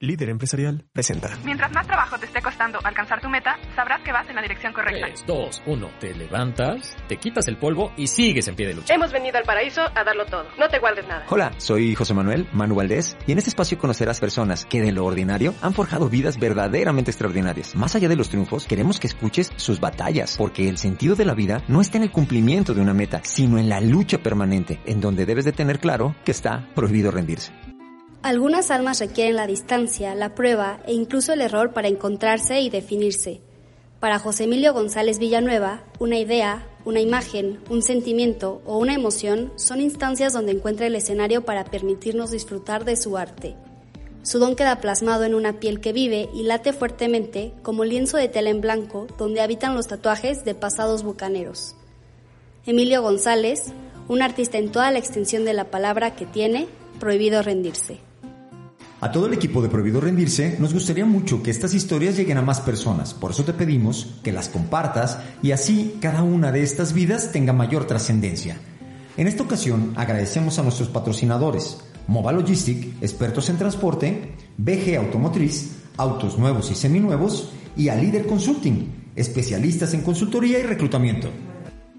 líder empresarial, presenta. Mientras más trabajo te esté costando alcanzar tu meta, sabrás que vas en la dirección correcta. 3, 2, 1. Te levantas, te quitas el polvo y sigues en pie de lucha. Hemos venido al paraíso a darlo todo. No te guardes nada. Hola, soy José Manuel Manu Valdés y en este espacio conocerás personas que de lo ordinario han forjado vidas verdaderamente extraordinarias. Más allá de los triunfos, queremos que escuches sus batallas, porque el sentido de la vida no está en el cumplimiento de una meta, sino en la lucha permanente, en donde debes de tener claro que está prohibido rendirse. Algunas almas requieren la distancia, la prueba e incluso el error para encontrarse y definirse. Para José Emilio González Villanueva, una idea, una imagen, un sentimiento o una emoción son instancias donde encuentra el escenario para permitirnos disfrutar de su arte. Su don queda plasmado en una piel que vive y late fuertemente como lienzo de tela en blanco donde habitan los tatuajes de pasados bucaneros. Emilio González, un artista en toda la extensión de la palabra que tiene, prohibido rendirse. A todo el equipo de Prohibido Rendirse nos gustaría mucho que estas historias lleguen a más personas, por eso te pedimos que las compartas y así cada una de estas vidas tenga mayor trascendencia. En esta ocasión agradecemos a nuestros patrocinadores, Mova Logistic, expertos en transporte, BG Automotriz, autos nuevos y seminuevos, y a Líder Consulting, especialistas en consultoría y reclutamiento.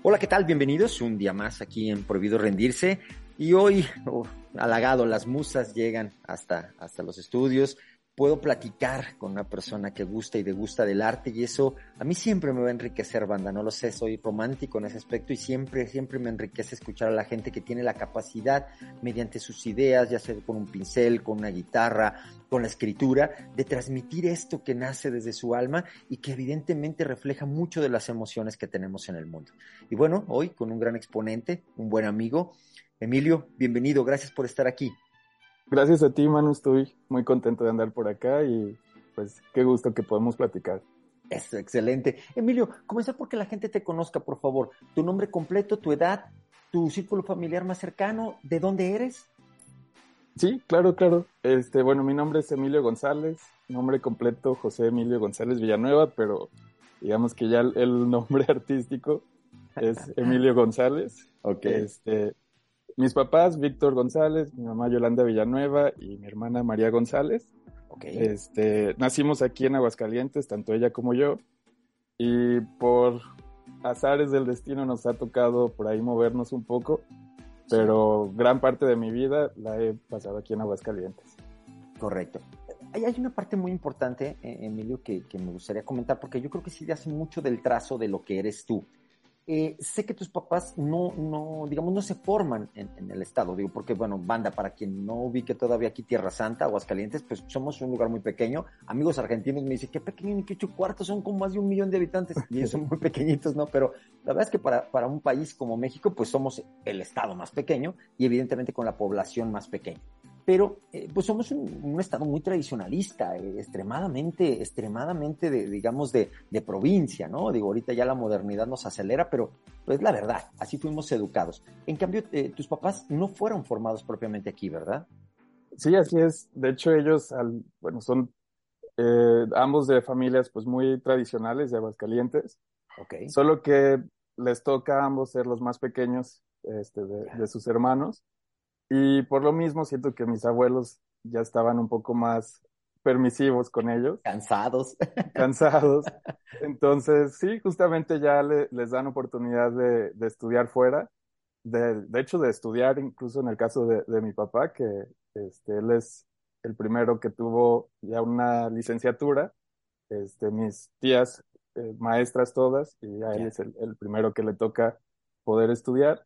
Hola, ¿qué tal? Bienvenidos un día más aquí en Prohibido Rendirse. Y hoy, oh, halagado, las musas llegan hasta, hasta los estudios. Puedo platicar con una persona que gusta y degusta del arte y eso a mí siempre me va a enriquecer, banda. No lo sé, soy romántico en ese aspecto y siempre, siempre me enriquece escuchar a la gente que tiene la capacidad, mediante sus ideas, ya sea con un pincel, con una guitarra, con la escritura, de transmitir esto que nace desde su alma y que evidentemente refleja mucho de las emociones que tenemos en el mundo. Y bueno, hoy con un gran exponente, un buen amigo, Emilio, bienvenido, gracias por estar aquí. Gracias a ti, Manu, estoy muy contento de andar por acá y pues qué gusto que podemos platicar. Eso, excelente. Emilio, comenzar porque la gente te conozca, por favor. Tu nombre completo, tu edad, tu círculo familiar más cercano, ¿de dónde eres? Sí, claro, claro. Este, bueno, mi nombre es Emilio González, nombre completo José Emilio González Villanueva, pero digamos que ya el nombre artístico es Emilio González. Ok. Este, mis papás, Víctor González, mi mamá Yolanda Villanueva y mi hermana María González. Okay. Este, nacimos aquí en Aguascalientes, tanto ella como yo, y por azares del destino nos ha tocado por ahí movernos un poco, pero gran parte de mi vida la he pasado aquí en Aguascalientes. Correcto. Hay, hay una parte muy importante, eh, Emilio, que, que, me gustaría comentar, porque yo creo que sí hace mucho del trazo de lo que eres tú. Eh, sé que tus papás no, no, digamos, no se forman en, el estado, digo, porque, bueno, banda, para quien no ubique todavía aquí Tierra Santa, Aguascalientes, pues somos un lugar muy pequeño. Amigos argentinos me dicen, qué pequeño, ni qué ocho cuartos, son como más de un millón de habitantes, y son muy pequeñitos, ¿no? Pero la verdad es que para, para un país como México, pues somos el estado más pequeño y evidentemente con la población más pequeña pero eh, pues somos un, un, estado muy tradicionalista, eh, extremadamente, extremadamente de, digamos, de, de, provincia, ¿no? Digo, ahorita ya la modernidad nos acelera, pero pues la verdad, así fuimos educados. En cambio, eh, tus papás no fueron formados propiamente aquí, ¿verdad? Sí, así es. De hecho, ellos, al, bueno, son ambos de familias pues muy tradicionales de Aguascalientes. Ok. Solo que les toca a ambos ser los más pequeños este, de, de sus hermanos. Y por lo mismo siento que mis abuelos ya estaban un poco más permisivos con ellos. Cansados. Cansados. Entonces, sí, justamente ya le, les dan oportunidad de, de estudiar fuera. De, de, hecho, de estudiar incluso en el caso de, de, mi papá, que este, él es el primero que tuvo ya una licenciatura. Este, mis tías, eh, maestras todas, y a él es el, el primero que le toca poder estudiar.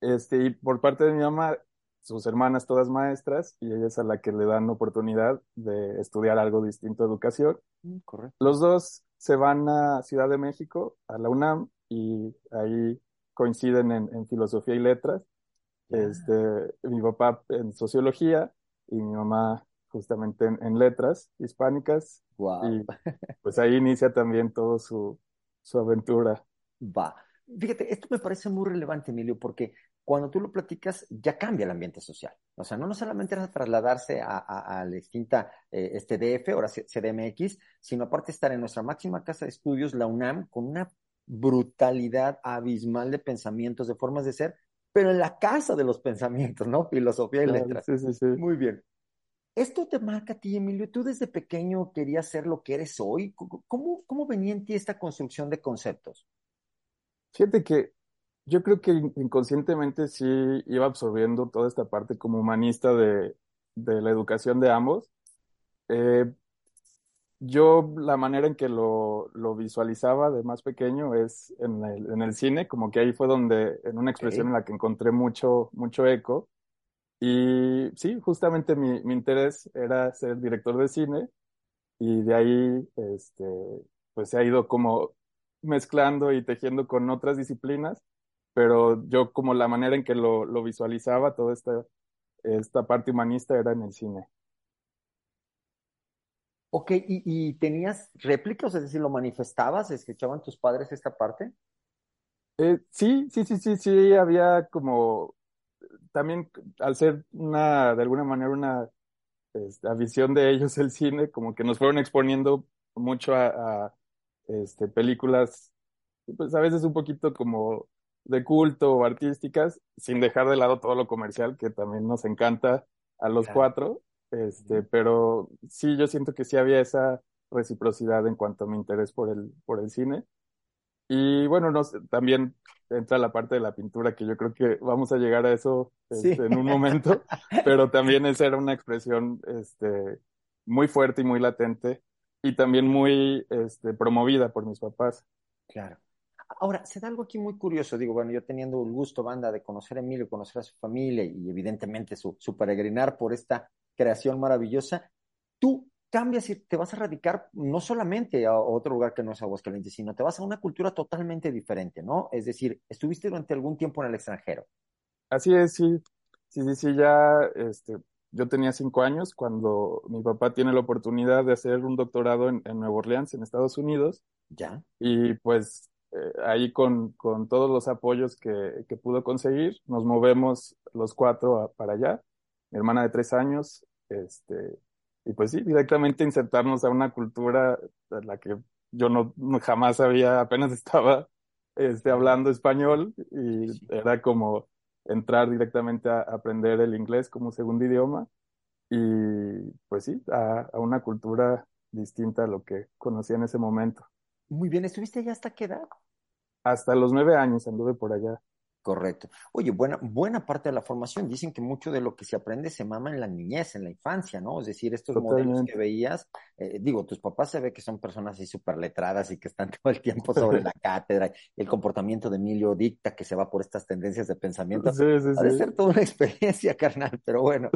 Este, y por parte de mi mamá, sus hermanas todas maestras y ella es a la que le dan oportunidad de estudiar algo distinto a educación. Correcto. Los dos se van a Ciudad de México, a la UNAM, y ahí coinciden en, en filosofía y letras. Este, mi papá en sociología y mi mamá justamente en, en letras hispánicas. Wow. Y pues ahí inicia también todo su, su aventura. Va. Fíjate, esto me parece muy relevante, Emilio, porque cuando tú lo platicas, ya cambia el ambiente social. O sea, no, no solamente era trasladarse a, a, a la extinta eh, este DF, ahora CDMX, sino aparte estar en nuestra máxima casa de estudios, la UNAM, con una brutalidad abismal de pensamientos, de formas de ser, pero en la casa de los pensamientos, ¿no? Filosofía y letras. Sí, sí, sí. Muy bien. Esto te marca a ti, Emilio. Tú desde pequeño querías ser lo que eres hoy. ¿Cómo, cómo venía en ti esta construcción de conceptos? Fíjate que yo creo que inconscientemente sí iba absorbiendo toda esta parte como humanista de, de la educación de ambos. Eh, yo la manera en que lo, lo, visualizaba de más pequeño es en el, en el, cine, como que ahí fue donde, en una expresión en la que encontré mucho, mucho eco. Y sí, justamente mi, mi interés era ser director de cine y de ahí, este, pues se ha ido como mezclando y tejiendo con otras disciplinas, pero yo como la manera en que lo, lo visualizaba, toda esta, esta parte humanista era en el cine. Ok, ¿Y, ¿y, tenías réplicas? Es decir, ¿lo manifestabas? ¿Escuchaban tus padres esta parte? Eh, sí, sí, sí, sí, sí, había como también al ser una, de alguna manera, una este, visión de ellos el cine, como que nos fueron exponiendo mucho a, este, películas, pues a veces un poquito como de culto o artísticas, sin dejar de lado todo lo comercial, que también nos encanta a los cuatro, este, pero sí, yo siento que sí había esa reciprocidad en cuanto a mi interés por el, por el cine. Y bueno, no, también entra la parte de la pintura, que yo creo que vamos a llegar a eso este, en un momento, pero también esa era una expresión este, muy fuerte y muy latente y también muy este, promovida por mis papás. Claro. Ahora, se da algo aquí muy curioso. Digo, bueno, yo teniendo el gusto, banda, de conocer a Emilio, conocer a su familia y evidentemente su, su peregrinar por esta creación maravillosa, tú cambias y te vas a radicar no solamente a otro lugar que no es Aguascalientes, sino te vas a una cultura totalmente diferente, ¿no? Es decir, estuviste durante algún tiempo en el extranjero. Así es, sí. Sí, sí, sí, ya este, yo tenía cinco años cuando mi papá tiene la oportunidad de hacer un doctorado en, en Nueva Orleans, en Estados Unidos. Ya. Y pues eh, ahí con, con, todos los apoyos que, que, pudo conseguir, nos movemos los cuatro para allá. Mi hermana de tres años, este, y pues sí, directamente insertarnos a una cultura la que yo no, jamás había, apenas estaba este, hablando español y era como entrar directamente a aprender el inglés como segundo idioma y pues sí, a, a una cultura distinta a lo que conocía en ese momento. Muy bien, ¿estuviste allá hasta qué edad? Hasta los nueve años anduve por allá. Correcto. Oye, buena, buena parte de la formación. Dicen que mucho de lo que se aprende se mama en la niñez, en la infancia, ¿no? Es decir, estos modelos que veías, eh, digo, tus papás se ve que son personas así súper letradas y que están todo el tiempo sobre la cátedra. El comportamiento de Emilio dicta que se va por estas tendencias de pensamiento. Sí, sí, sí. ser toda una experiencia, carnal, pero bueno.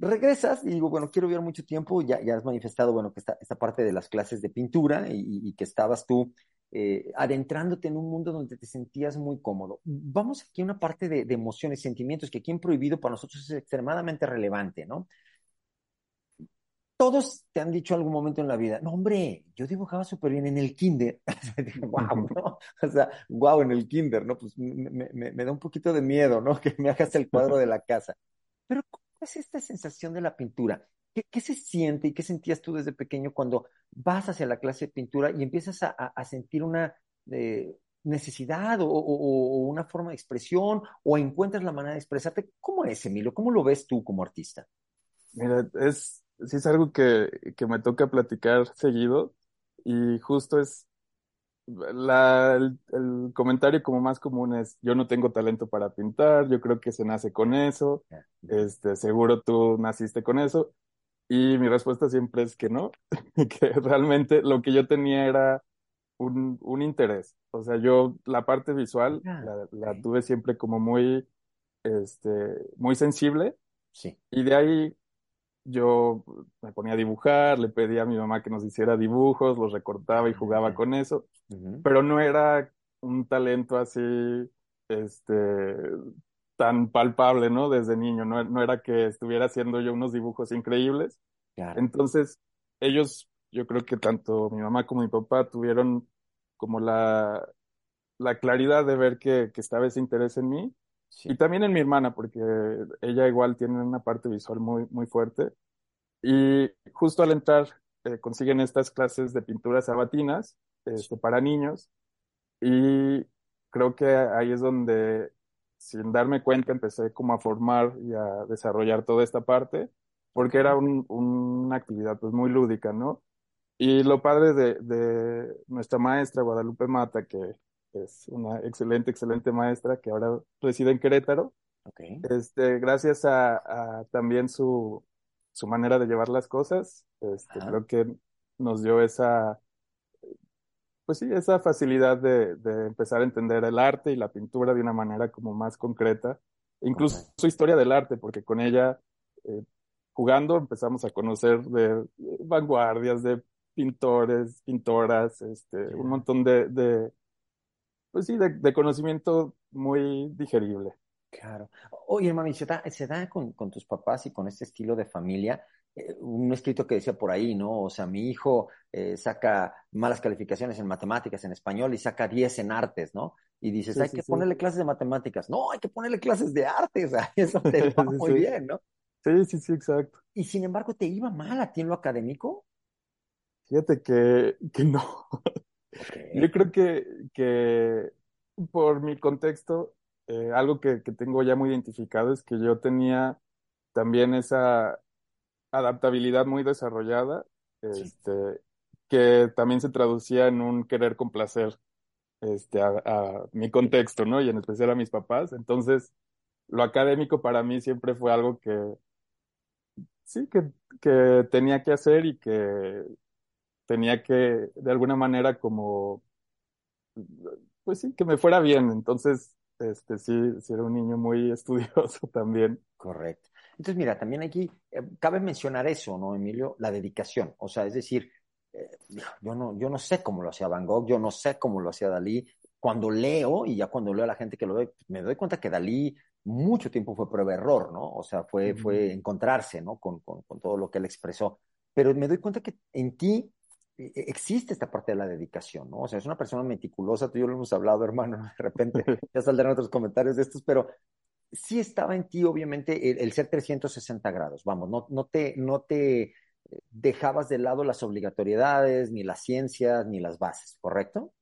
Regresas y digo, bueno, quiero vivir mucho tiempo. Ya, ya has manifestado, bueno, que esta, esta parte de las clases de pintura y, y que estabas tú eh, adentrándote en un mundo donde te sentías muy cómodo. Vamos aquí a una parte de, de, emociones, sentimientos, que aquí en Prohibido para nosotros es extremadamente relevante, ¿no? Todos te han dicho algún momento en la vida, no, hombre, yo dibujaba súper bien en el kinder. wow, ¿no? O sea, wow, en el kinder, ¿no? Pues me, me, me da un poquito de miedo, ¿no? Que me hagas el cuadro de la casa. Pero, ¿cómo es esta sensación de la pintura? ¿Qué, ¿Qué, se siente y qué sentías tú desde pequeño cuando vas hacia la clase de pintura y empiezas a, a sentir una eh, necesidad o, o, o, una forma de expresión o encuentras la manera de expresarte? ¿Cómo es, Emilio? ¿Cómo lo ves tú como artista? Mira, es, sí es algo que, que me toca platicar seguido y justo es la, el, el, comentario como más común es, yo no tengo talento para pintar, yo creo que se nace con eso, este, seguro tú naciste con eso. Y mi respuesta siempre es que no, que realmente lo que yo tenía era un, un interés. O sea, yo la parte visual la, la, tuve siempre como muy, este, muy sensible. Sí. Y de ahí yo me ponía a dibujar, le pedía a mi mamá que nos hiciera dibujos, los recortaba y jugaba con eso, uh -huh. pero no era un talento así, este, tan palpable, ¿no? Desde niño, no, no era que estuviera haciendo yo unos dibujos increíbles. Claro. Entonces, ellos, yo creo que tanto mi mamá como mi papá tuvieron como la, la claridad de ver que, que estaba ese interés en mí. Sí. Y también en mi hermana, porque ella igual tiene una parte visual muy, muy fuerte. Y justo al entrar, eh, consiguen estas clases de pinturas sabatinas este, para niños. Y creo que ahí es donde sin darme cuenta empecé como a formar y a desarrollar toda esta parte porque era un, una actividad pues muy lúdica, ¿no? Y lo padre de, de nuestra maestra Guadalupe Mata, que es una excelente, excelente maestra que ahora reside en Querétaro, Okay. este, gracias a, a también su, su manera de llevar las cosas, este, Ajá. creo que nos dio esa, pues sí, esa facilidad de, de empezar a entender el arte y la pintura de una manera como más concreta, incluso Correcto. su historia del arte, porque con ella, eh, jugando, empezamos a conocer de, vanguardias, de pintores, pintoras, este, un montón de, de pues sí, de, de conocimiento muy digerible. Claro. Oye, hermano, ¿y se da, se da con, con tus papás y con este estilo de familia? Eh, un escrito que decía por ahí, ¿no? O sea, mi hijo eh, saca malas calificaciones en matemáticas, en español y saca 10 en artes, ¿no? Y dices, Sí, hay sí, que sí. ponerle clases de matemáticas. No, hay que ponerle clases de artes. Eso te va muy bien, ¿no? Sí, sí, sí, exacto. Y sin embargo, ¿te iba mal a ti en lo académico? Fíjate que, que no. Yo creo que, que por mi contexto, eh, algo que, que tengo ya muy identificado es que yo tenía también esa adaptabilidad muy desarrollada, Sí. este, que también se traducía en un querer complacer este, a, a mi contexto, ¿no? Y en especial a mis papás. Entonces, lo académico para mí siempre fue algo que, sí, que, que tenía que hacer y que tenía que, de alguna manera, como, pues sí, que me fuera bien. Entonces, este, sí, sí era un niño muy estudioso también. Correcto. Entonces, mira, también aquí eh, cabe mencionar eso, ¿no, Emilio? La dedicación. O sea, es decir, eh, yo no, yo no sé cómo lo hacía Van Gogh, yo no sé cómo lo hacía Dalí. Cuando leo, y ya cuando leo a la gente que lo ve, me doy cuenta que Dalí mucho tiempo fue prueba-error, ¿no? O sea, fue, Ujú. fue encontrarse, ¿no? Con, con, con todo lo que él expresó. Pero me doy cuenta que en ti eh, existe esta parte de la dedicación, ¿no? O sea, es una persona meticulosa, tú y yo lo hemos hablado, hermano, de repente ya saldrán otros comentarios de estos, pero sí estaba en ti, obviamente, el, el ser 360 grados. Vamos, no, no te, no te dejabas de lado las obligatoriedades, ni las ciencias, ni las bases, ¿correcto?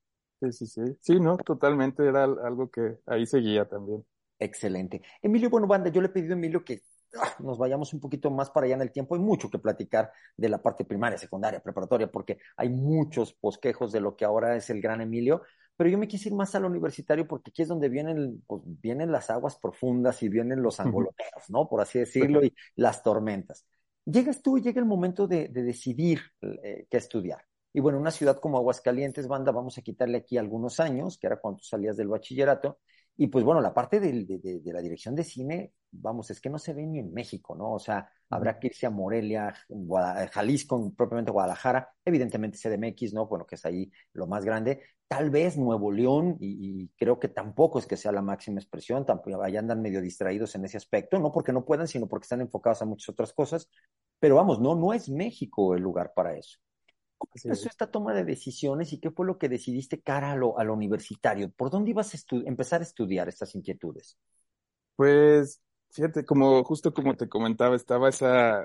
Sí, sí, sí. Sí, no, totalmente era al- algo que ahí seguía también. Excelente. Emilio, bueno, banda, yo le he pedido a Emilio que ah, nos vayamos un poquito más para allá en el tiempo. Hay mucho que platicar de la parte primaria, secundaria, preparatoria, porque hay muchos bosquejos de lo que ahora es el gran Emilio. Pero yo me quise ir más al universitario porque aquí es donde vienen, pues, vienen las aguas profundas y vienen los angoloteros, ¿no? Por así decirlo, y las tormentas. Llegas tú y llega el momento de, de decidir eh, qué estudiar. Y bueno, una ciudad como Aguascalientes, banda, vamos a quitarle aquí algunos años, que era cuando salías del bachillerato. Y pues bueno, la parte de, de, de, de, la dirección de cine, vamos, es que no se ve ni en México, ¿no? O sea, habrá que irse a Morelia, Jalisco, propiamente Guadalajara, evidentemente CDMX, ¿no? Bueno, que es ahí lo más grande. Tal vez Nuevo León, y, y creo que tampoco es que sea la máxima expresión, tampoco, allá andan medio distraídos en ese aspecto, no porque no puedan, sino porque están enfocados a muchas otras cosas. Pero vamos, no, no es México el lugar para eso. ¿Cómo empezó esta toma de decisiones y qué fue lo que decidiste cara a lo, a lo universitario? ¿Por dónde ibas a empezar a estudiar estas inquietudes? Pues, fíjate, como justo como te comentaba, estaba esa,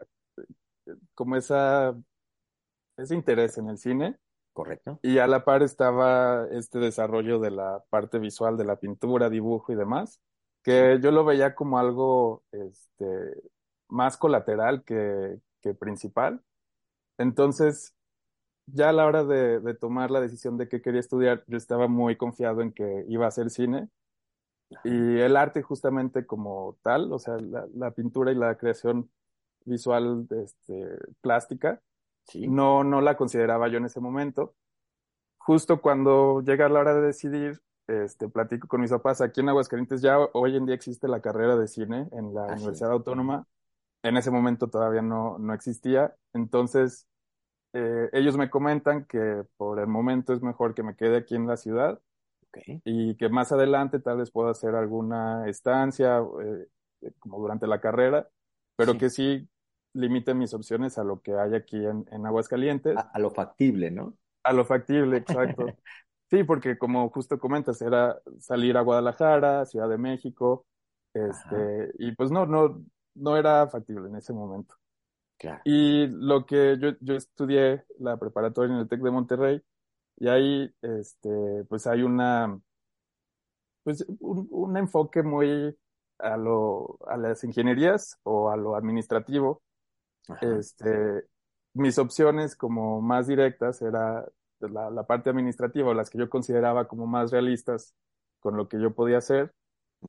como esa, ese interés en el cine ¿Correcto? y a la par estaba este desarrollo de la parte visual de la pintura, dibujo y demás, que yo lo veía como algo, este, más colateral que, que principal. Entonces, ya a la hora de, de tomar la decisión de qué quería estudiar, yo estaba muy confiado en que iba a hacer cine. Y el arte justamente como tal, o sea, la, la pintura y la creación visual este, plástica, Sí. no, no la consideraba yo en ese momento. Justo cuando llega la hora de decidir, este, platico con mis papás. Aquí en Aguascalientes ya hoy en día existe la carrera de cine en la Así Universidad es. Autónoma. En ese momento todavía no, no existía. Entonces, eh, ellos me comentan que por el momento es mejor que me quede aquí en la ciudad Ok. y que más adelante tal vez pueda hacer alguna estancia eh, eh, como durante la carrera, pero Sí. que sí limite mis opciones a lo que hay aquí en, en Aguascalientes, A, a lo factible, ¿no? a lo factible, exacto. Sí, porque como justo comentas, era salir a Guadalajara, Ciudad de México, este, y pues no, no, no era factible en ese momento. Claro. Y lo que yo, yo estudié la preparatoria en el TEC de Monterrey, y ahí, este, pues hay una, pues un, un enfoque muy a lo, a las ingenierías o a lo administrativo, este, mis opciones como más directas era la, la parte administrativa, o las que yo consideraba como más realistas con lo que yo podía hacer.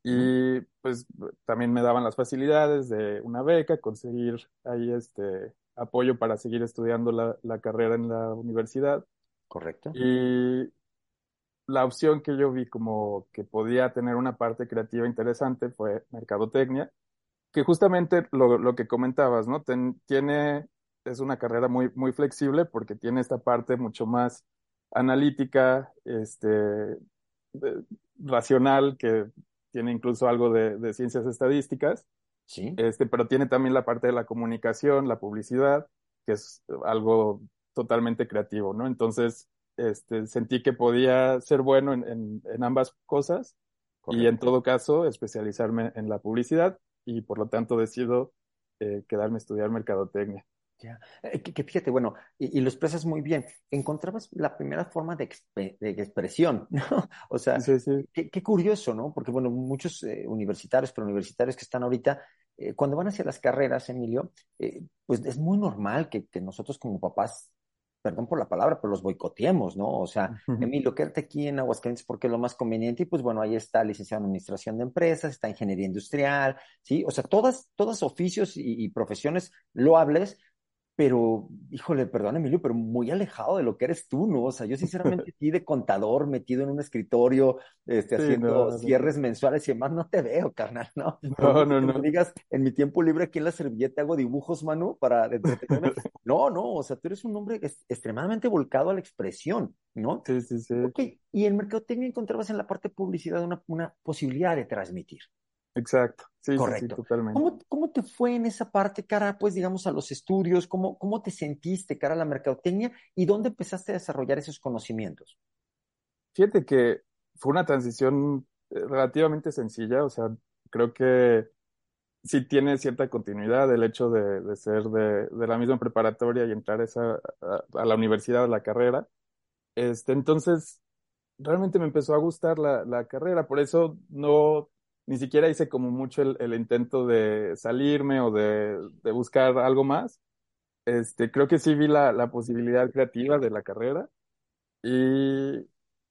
Y pues también me daban las facilidades de una beca, conseguir ahí este apoyo para seguir estudiando la, la carrera en la universidad. Correcto. Y la opción que yo vi como que podía tener una parte creativa interesante fue mercadotecnia, que justamente lo, lo que comentabas, ¿no? tiene, es una carrera muy, muy flexible porque tiene esta parte mucho más analítica, este, racional, que tiene incluso algo de, de, ciencias estadísticas, sí. este, pero tiene también la parte de la comunicación, la publicidad, que es algo totalmente creativo, ¿no? Entonces, este, sentí que podía ser bueno en, en, en ambas cosas Correcto. y en todo caso especializarme en la publicidad y por lo tanto decido eh, quedarme a estudiar mercadotecnia. Ya. Eh, que, que, fíjate, bueno, y, y, lo expresas muy bien. Encontrabas la primera forma de, exp de expresión, ¿no? O sea, sí, sí. Qué, qué, curioso, ¿no? Porque, bueno, muchos eh, universitarios, pero universitarios que están ahorita, eh, cuando van hacia las carreras, Emilio, eh, pues es muy normal que, que nosotros como papás perdón por la palabra, pero los boicoteemos, ¿no? O sea, uh -huh. Emilio, quédate aquí en Aguascalientes porque es lo más conveniente y pues bueno, ahí está licenciado en Administración de Empresas, está Ingeniería Industrial, ¿sí? O sea, todas, todas oficios y, y profesiones loables, pero, híjole, perdón, Emilio, pero muy alejado de lo que eres tú, ¿no? O sea, yo sinceramente aquí de contador, metido en un escritorio, este, sí, haciendo no, no, cierres mensuales y demás, no te veo, carnal, ¿no? No, no, no. digas, en mi tiempo libre aquí en la servilleta hago dibujos, Manu, para entretenerme. no, no, o sea, tú eres un hombre extremadamente volcado a la expresión, ¿no? Sí, sí, sí. Ok, y en mercadotecnia encontrabas en la parte de publicidad una, una posibilidad de transmitir. Exacto, sí, Correcto. Sí, totalmente. ¿Cómo, ¿Cómo, te fue en esa parte, cara, pues, digamos, a los estudios? ¿Cómo, ¿Cómo te sentiste, cara, a la mercadotecnia? ¿Y dónde empezaste a desarrollar esos conocimientos? Fíjate que fue una transición eh, relativamente sencilla, o sea, creo que sí tiene cierta continuidad el hecho de, de ser de, de, la misma preparatoria y entrar esa, a, a, la universidad, a la carrera. Este, entonces, realmente me empezó a gustar la, la carrera, por eso no ni siquiera hice como mucho el, el intento de salirme o de, de, buscar algo más. Este, creo que sí vi la, la, posibilidad creativa de la carrera y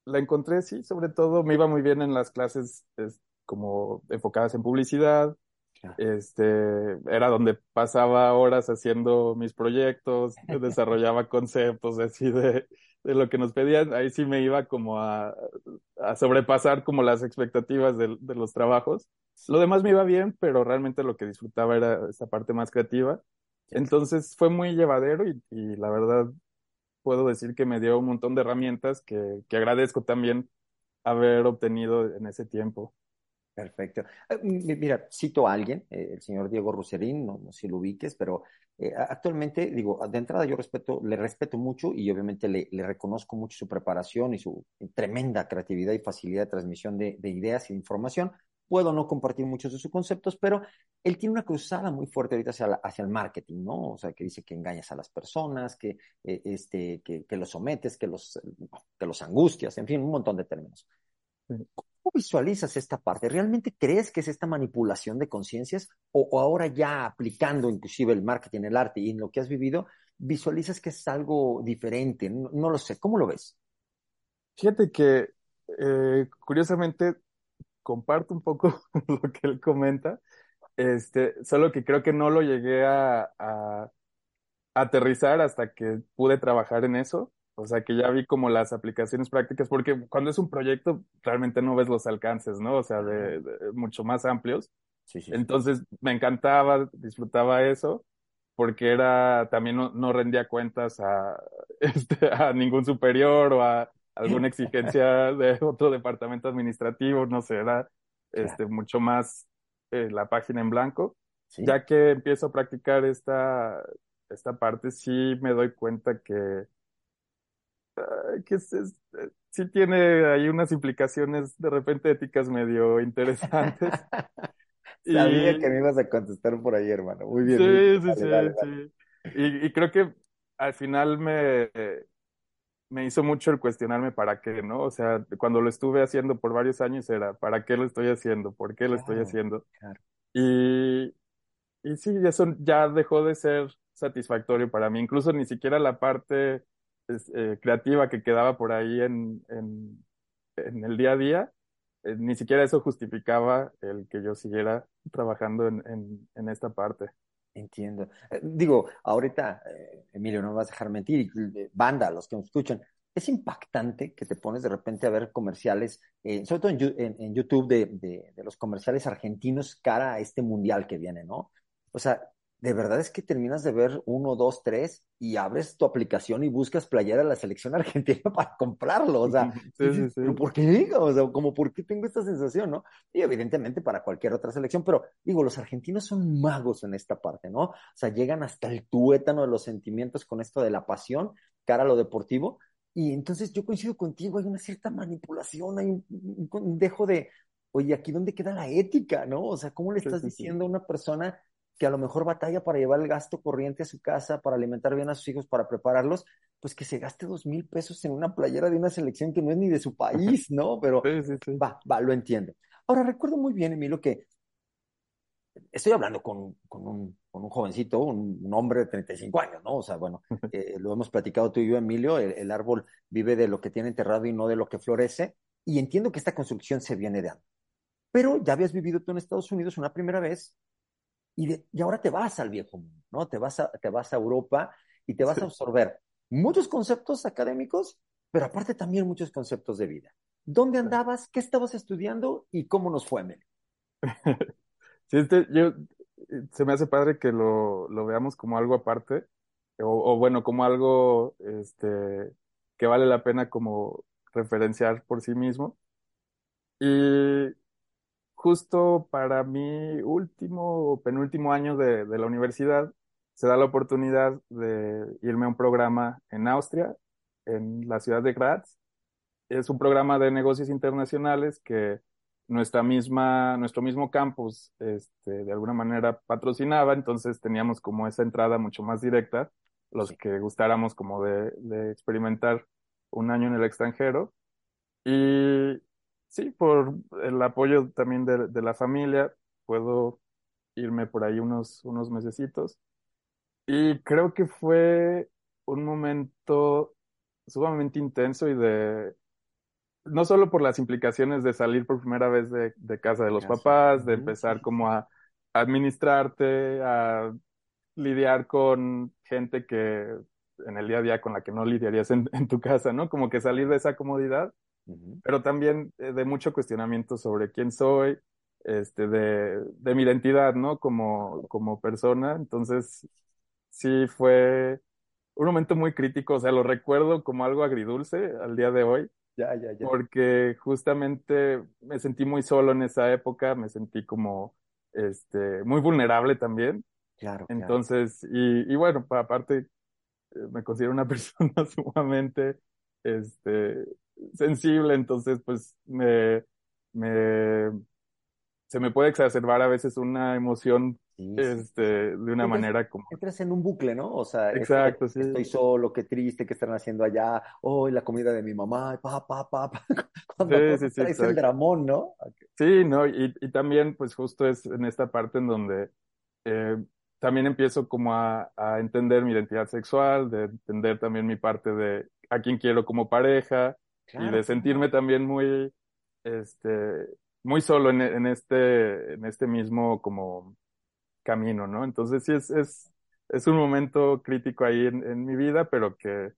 la encontré, sí, sobre todo me iba muy bien en las clases es, como enfocadas en publicidad. Este, era donde pasaba horas haciendo mis proyectos, desarrollaba conceptos así de, de lo que nos pedían, ahí sí me iba como a, a sobrepasar como las expectativas de, de, los trabajos. Lo demás me iba bien, pero realmente lo que disfrutaba era esta parte más creativa. Entonces fue muy llevadero y, y la verdad puedo decir que me dio un montón de herramientas que, que agradezco también haber obtenido en ese tiempo. Perfecto. Mira, cito a alguien, eh, el señor Diego Ruserín, no, no sé si lo ubiques, pero eh, actualmente, digo, de entrada yo respeto, le respeto mucho y obviamente le, reconozco mucho su preparación y su tremenda creatividad y facilidad de transmisión de, de ideas de información. Puedo no compartir muchos de sus conceptos, pero él tiene una cruzada muy fuerte ahorita hacia, el marketing, ¿no? O sea, que dice que engañas a las personas, que, eh, este, que, que los sometes, que los, que los angustias, en fin, un montón de términos. ¿Cómo visualizas esta parte? ¿Realmente crees que es esta manipulación de conciencias? O, ¿O, ahora ya aplicando inclusive el marketing, el arte y en lo que has vivido, visualizas que es algo diferente? No, lo sé. ¿Cómo lo ves? Fíjate que, eh, curiosamente, comparto un poco lo que él comenta, este, solo que creo que no lo llegué a aterrizar hasta que pude trabajar en eso. O sea, que ya vi como las aplicaciones prácticas, porque cuando es un proyecto realmente no ves los alcances, ¿no? O sea, de, de mucho más amplios. Sí, sí. Entonces me encantaba, disfrutaba eso, porque era, también no, no rendía cuentas a, este, a ningún superior o a alguna exigencia de otro departamento administrativo, no sé, era este, mucho más eh, la página en blanco. ¿Sí? Ya que empiezo a practicar esta, esta parte, sí me doy cuenta que que es, es, sí tiene ahí unas implicaciones de repente éticas medio interesantes. Sabía y... que me ibas a contestar por ahí, hermano. Muy bien. Sí, sí, dale, sí, dale. Y, y, creo que al final me, me hizo mucho el cuestionarme para qué, ¿no? O sea, cuando lo estuve haciendo por varios años era, ¿para qué lo estoy haciendo? ¿Por qué lo claro, estoy haciendo? Claro. Y, y sí, eso ya dejó de ser satisfactorio para mí. Incluso ni siquiera la parte eh, creativa que quedaba por ahí en, en, el día a día, eh, ni siquiera eso justificaba el que yo siguiera trabajando en, en, esta parte. Entiendo. Eh, digo, ahorita, Emilio, no me vas a dejar mentir, banda, los que nos escuchan, es impactante que te pones de repente a ver comerciales, sobre todo en, en YouTube, de, de, de, los comerciales argentinos cara a este mundial que viene, ¿no? O sea, de verdad es que terminas de ver uno, dos, tres y abres tu aplicación y buscas playera de la selección argentina para comprarlo. O sea, sí, sí, sí. ¿pero por qué? O sea, como por qué tengo esta sensación, ¿no? Y evidentemente para cualquier otra selección, pero digo, los argentinos son magos en esta parte, ¿no? O sea, llegan hasta el tuétano de los sentimientos con esto de la pasión, cara a lo deportivo. Y entonces yo coincido contigo, hay una cierta manipulación, hay un, un dejo de, oye, aquí dónde queda la ética, ¿no? O sea, ¿cómo le estás diciendo a una persona que a lo mejor batalla para llevar el gasto corriente a su casa, para alimentar bien a sus hijos, para prepararlos, pues que se gaste dos mil pesos en una playera de una selección que no es ni de su país, ¿no? Pero va, va, lo entiendo. Ahora, recuerdo muy bien, Emilio, que estoy hablando con, con, un, con un, jovencito, un, hombre de 35 años, ¿no? O sea, bueno, eh, lo hemos platicado tú y yo, Emilio, el, el, árbol vive de lo que tiene enterrado y no de lo que florece, y entiendo que esta construcción se viene de antes. Pero ya habías vivido tú en Estados Unidos una primera vez, y, y, ahora te vas al viejo mundo, ¿no? Te vas a, te vas a Europa y te vas a absorber muchos conceptos académicos, pero aparte también muchos conceptos de vida. ¿Dónde andabas? ¿Qué estabas estudiando? ¿Y cómo nos fue, Mel? sí, este, yo, se me hace padre que lo, lo veamos como algo aparte, o, o, bueno, como algo este, que vale la pena como referenciar por sí mismo. Y justo para mi último o penúltimo año de, de, la universidad, se da la oportunidad de irme a un programa en Austria, en la ciudad de Graz. Es un programa de negocios internacionales que nuestra misma, nuestro mismo campus, este, de alguna manera patrocinaba, entonces teníamos como esa entrada mucho más directa, los que gustáramos como de, de experimentar un año en el extranjero. Y sí, por el apoyo también de, de, la familia, puedo irme por ahí unos, unos mesecitos. Y creo que fue un momento sumamente intenso y de, no solo por las implicaciones de salir por primera vez de, de casa de los papás, de empezar como a administrarte, a lidiar con gente que en el día a día con la que no lidiarías en, en tu casa, ¿no? Como que salir de esa comodidad pero también eh, de mucho cuestionamiento sobre quién soy, este, de, de mi identidad, ¿no? Como, como persona. Entonces, sí fue un momento muy crítico, o sea, lo recuerdo como algo agridulce al día de hoy. Ya, ya, ya. Porque justamente me sentí muy solo en esa época, me sentí como, este, muy vulnerable también. Claro. Entonces, claro. Y, y bueno, aparte, eh, me considero una persona sumamente, este, sensible, entonces pues me, me, se me puede exacerbar a veces una emoción sí, este, de una entras, manera como... Entras en un bucle, ¿no? O sea, Exacto, estoy, sí. estoy solo, qué triste, qué están haciendo allá, hoy oh, la comida de mi mamá, pa, pa, pa, pa. Cuando sí, sí, sí, traes el dramón, ¿no? Sí, no, y, y también pues justo es en esta parte en donde eh, también empiezo como a, a entender mi identidad sexual, de entender también mi parte de a quién quiero como pareja, Claro, y de sentirme también muy, este, muy solo en, en, este, en este mismo como camino, ¿no? Entonces sí es, es, es un momento crítico ahí en, en mi vida, pero que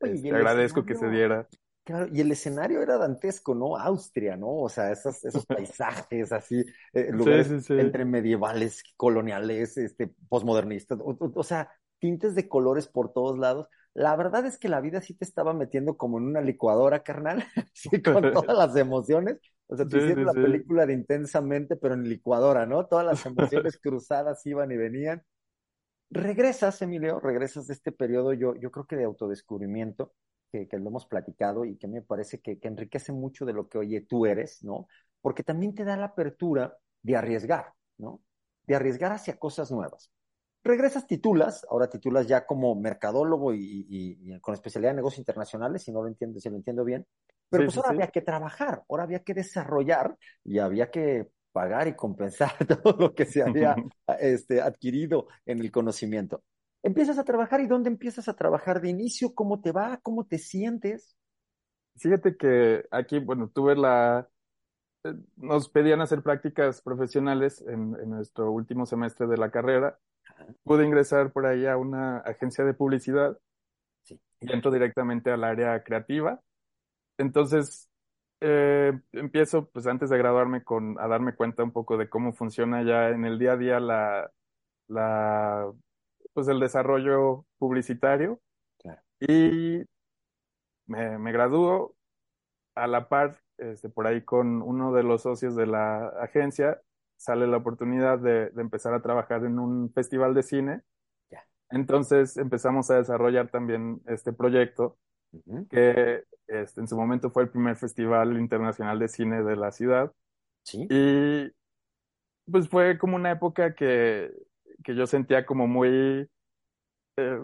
Oye, este, agradezco escenario, que se diera. Claro, y el escenario era dantesco, ¿no? Austria, ¿no? O sea, esos, esos paisajes así, eh, lugares sí, sí, sí. entre medievales, coloniales, este, posmodernistas, o, o, o sea, tintes de colores por todos lados. La verdad es que la vida sí te estaba metiendo como en una licuadora, carnal, sí, con todas las emociones. O sea, te sí, hicieron sí, la película de intensamente, pero en licuadora, ¿no? Todas las emociones cruzadas iban y venían. Regresas, Emilio, regresas de este periodo, yo, yo creo que de autodescubrimiento, que, que lo hemos platicado y que me parece que, que enriquece mucho de lo que, oye, tú eres, ¿no? Porque también te da la apertura de arriesgar, ¿no? De arriesgar hacia cosas nuevas regresas, titulas, ahora titulas ya como mercadólogo y, y, y, con especialidad en negocios internacionales, si no lo entiendo, si lo entiendo bien, pero sí, pues ahora sí, había que trabajar, ahora había que desarrollar y había que pagar y compensar todo lo que se había este, adquirido en el conocimiento. empiezas a trabajar y dónde empiezas a trabajar de inicio, cómo te va, cómo te sientes. Fíjate que aquí, bueno, tuve la, eh, nos pedían hacer prácticas profesionales en, nuestro último semestre de la carrera. Pude ingresar por ahí a una agencia de publicidad y entro directamente al área creativa. Entonces, eh, empiezo, pues antes de graduarme, con, a darme cuenta un poco de cómo funciona ya en el día a día la, la, pues el desarrollo publicitario. Y me, me graduó a la par, este, por ahí con uno de los socios de la agencia, sale la oportunidad de, de empezar a trabajar en un festival de cine. Entonces empezamos a desarrollar también este proyecto, que este, en su momento fue el primer festival internacional de cine de la ciudad. Sí. Y pues fue como una época que, que yo sentía como muy, eh,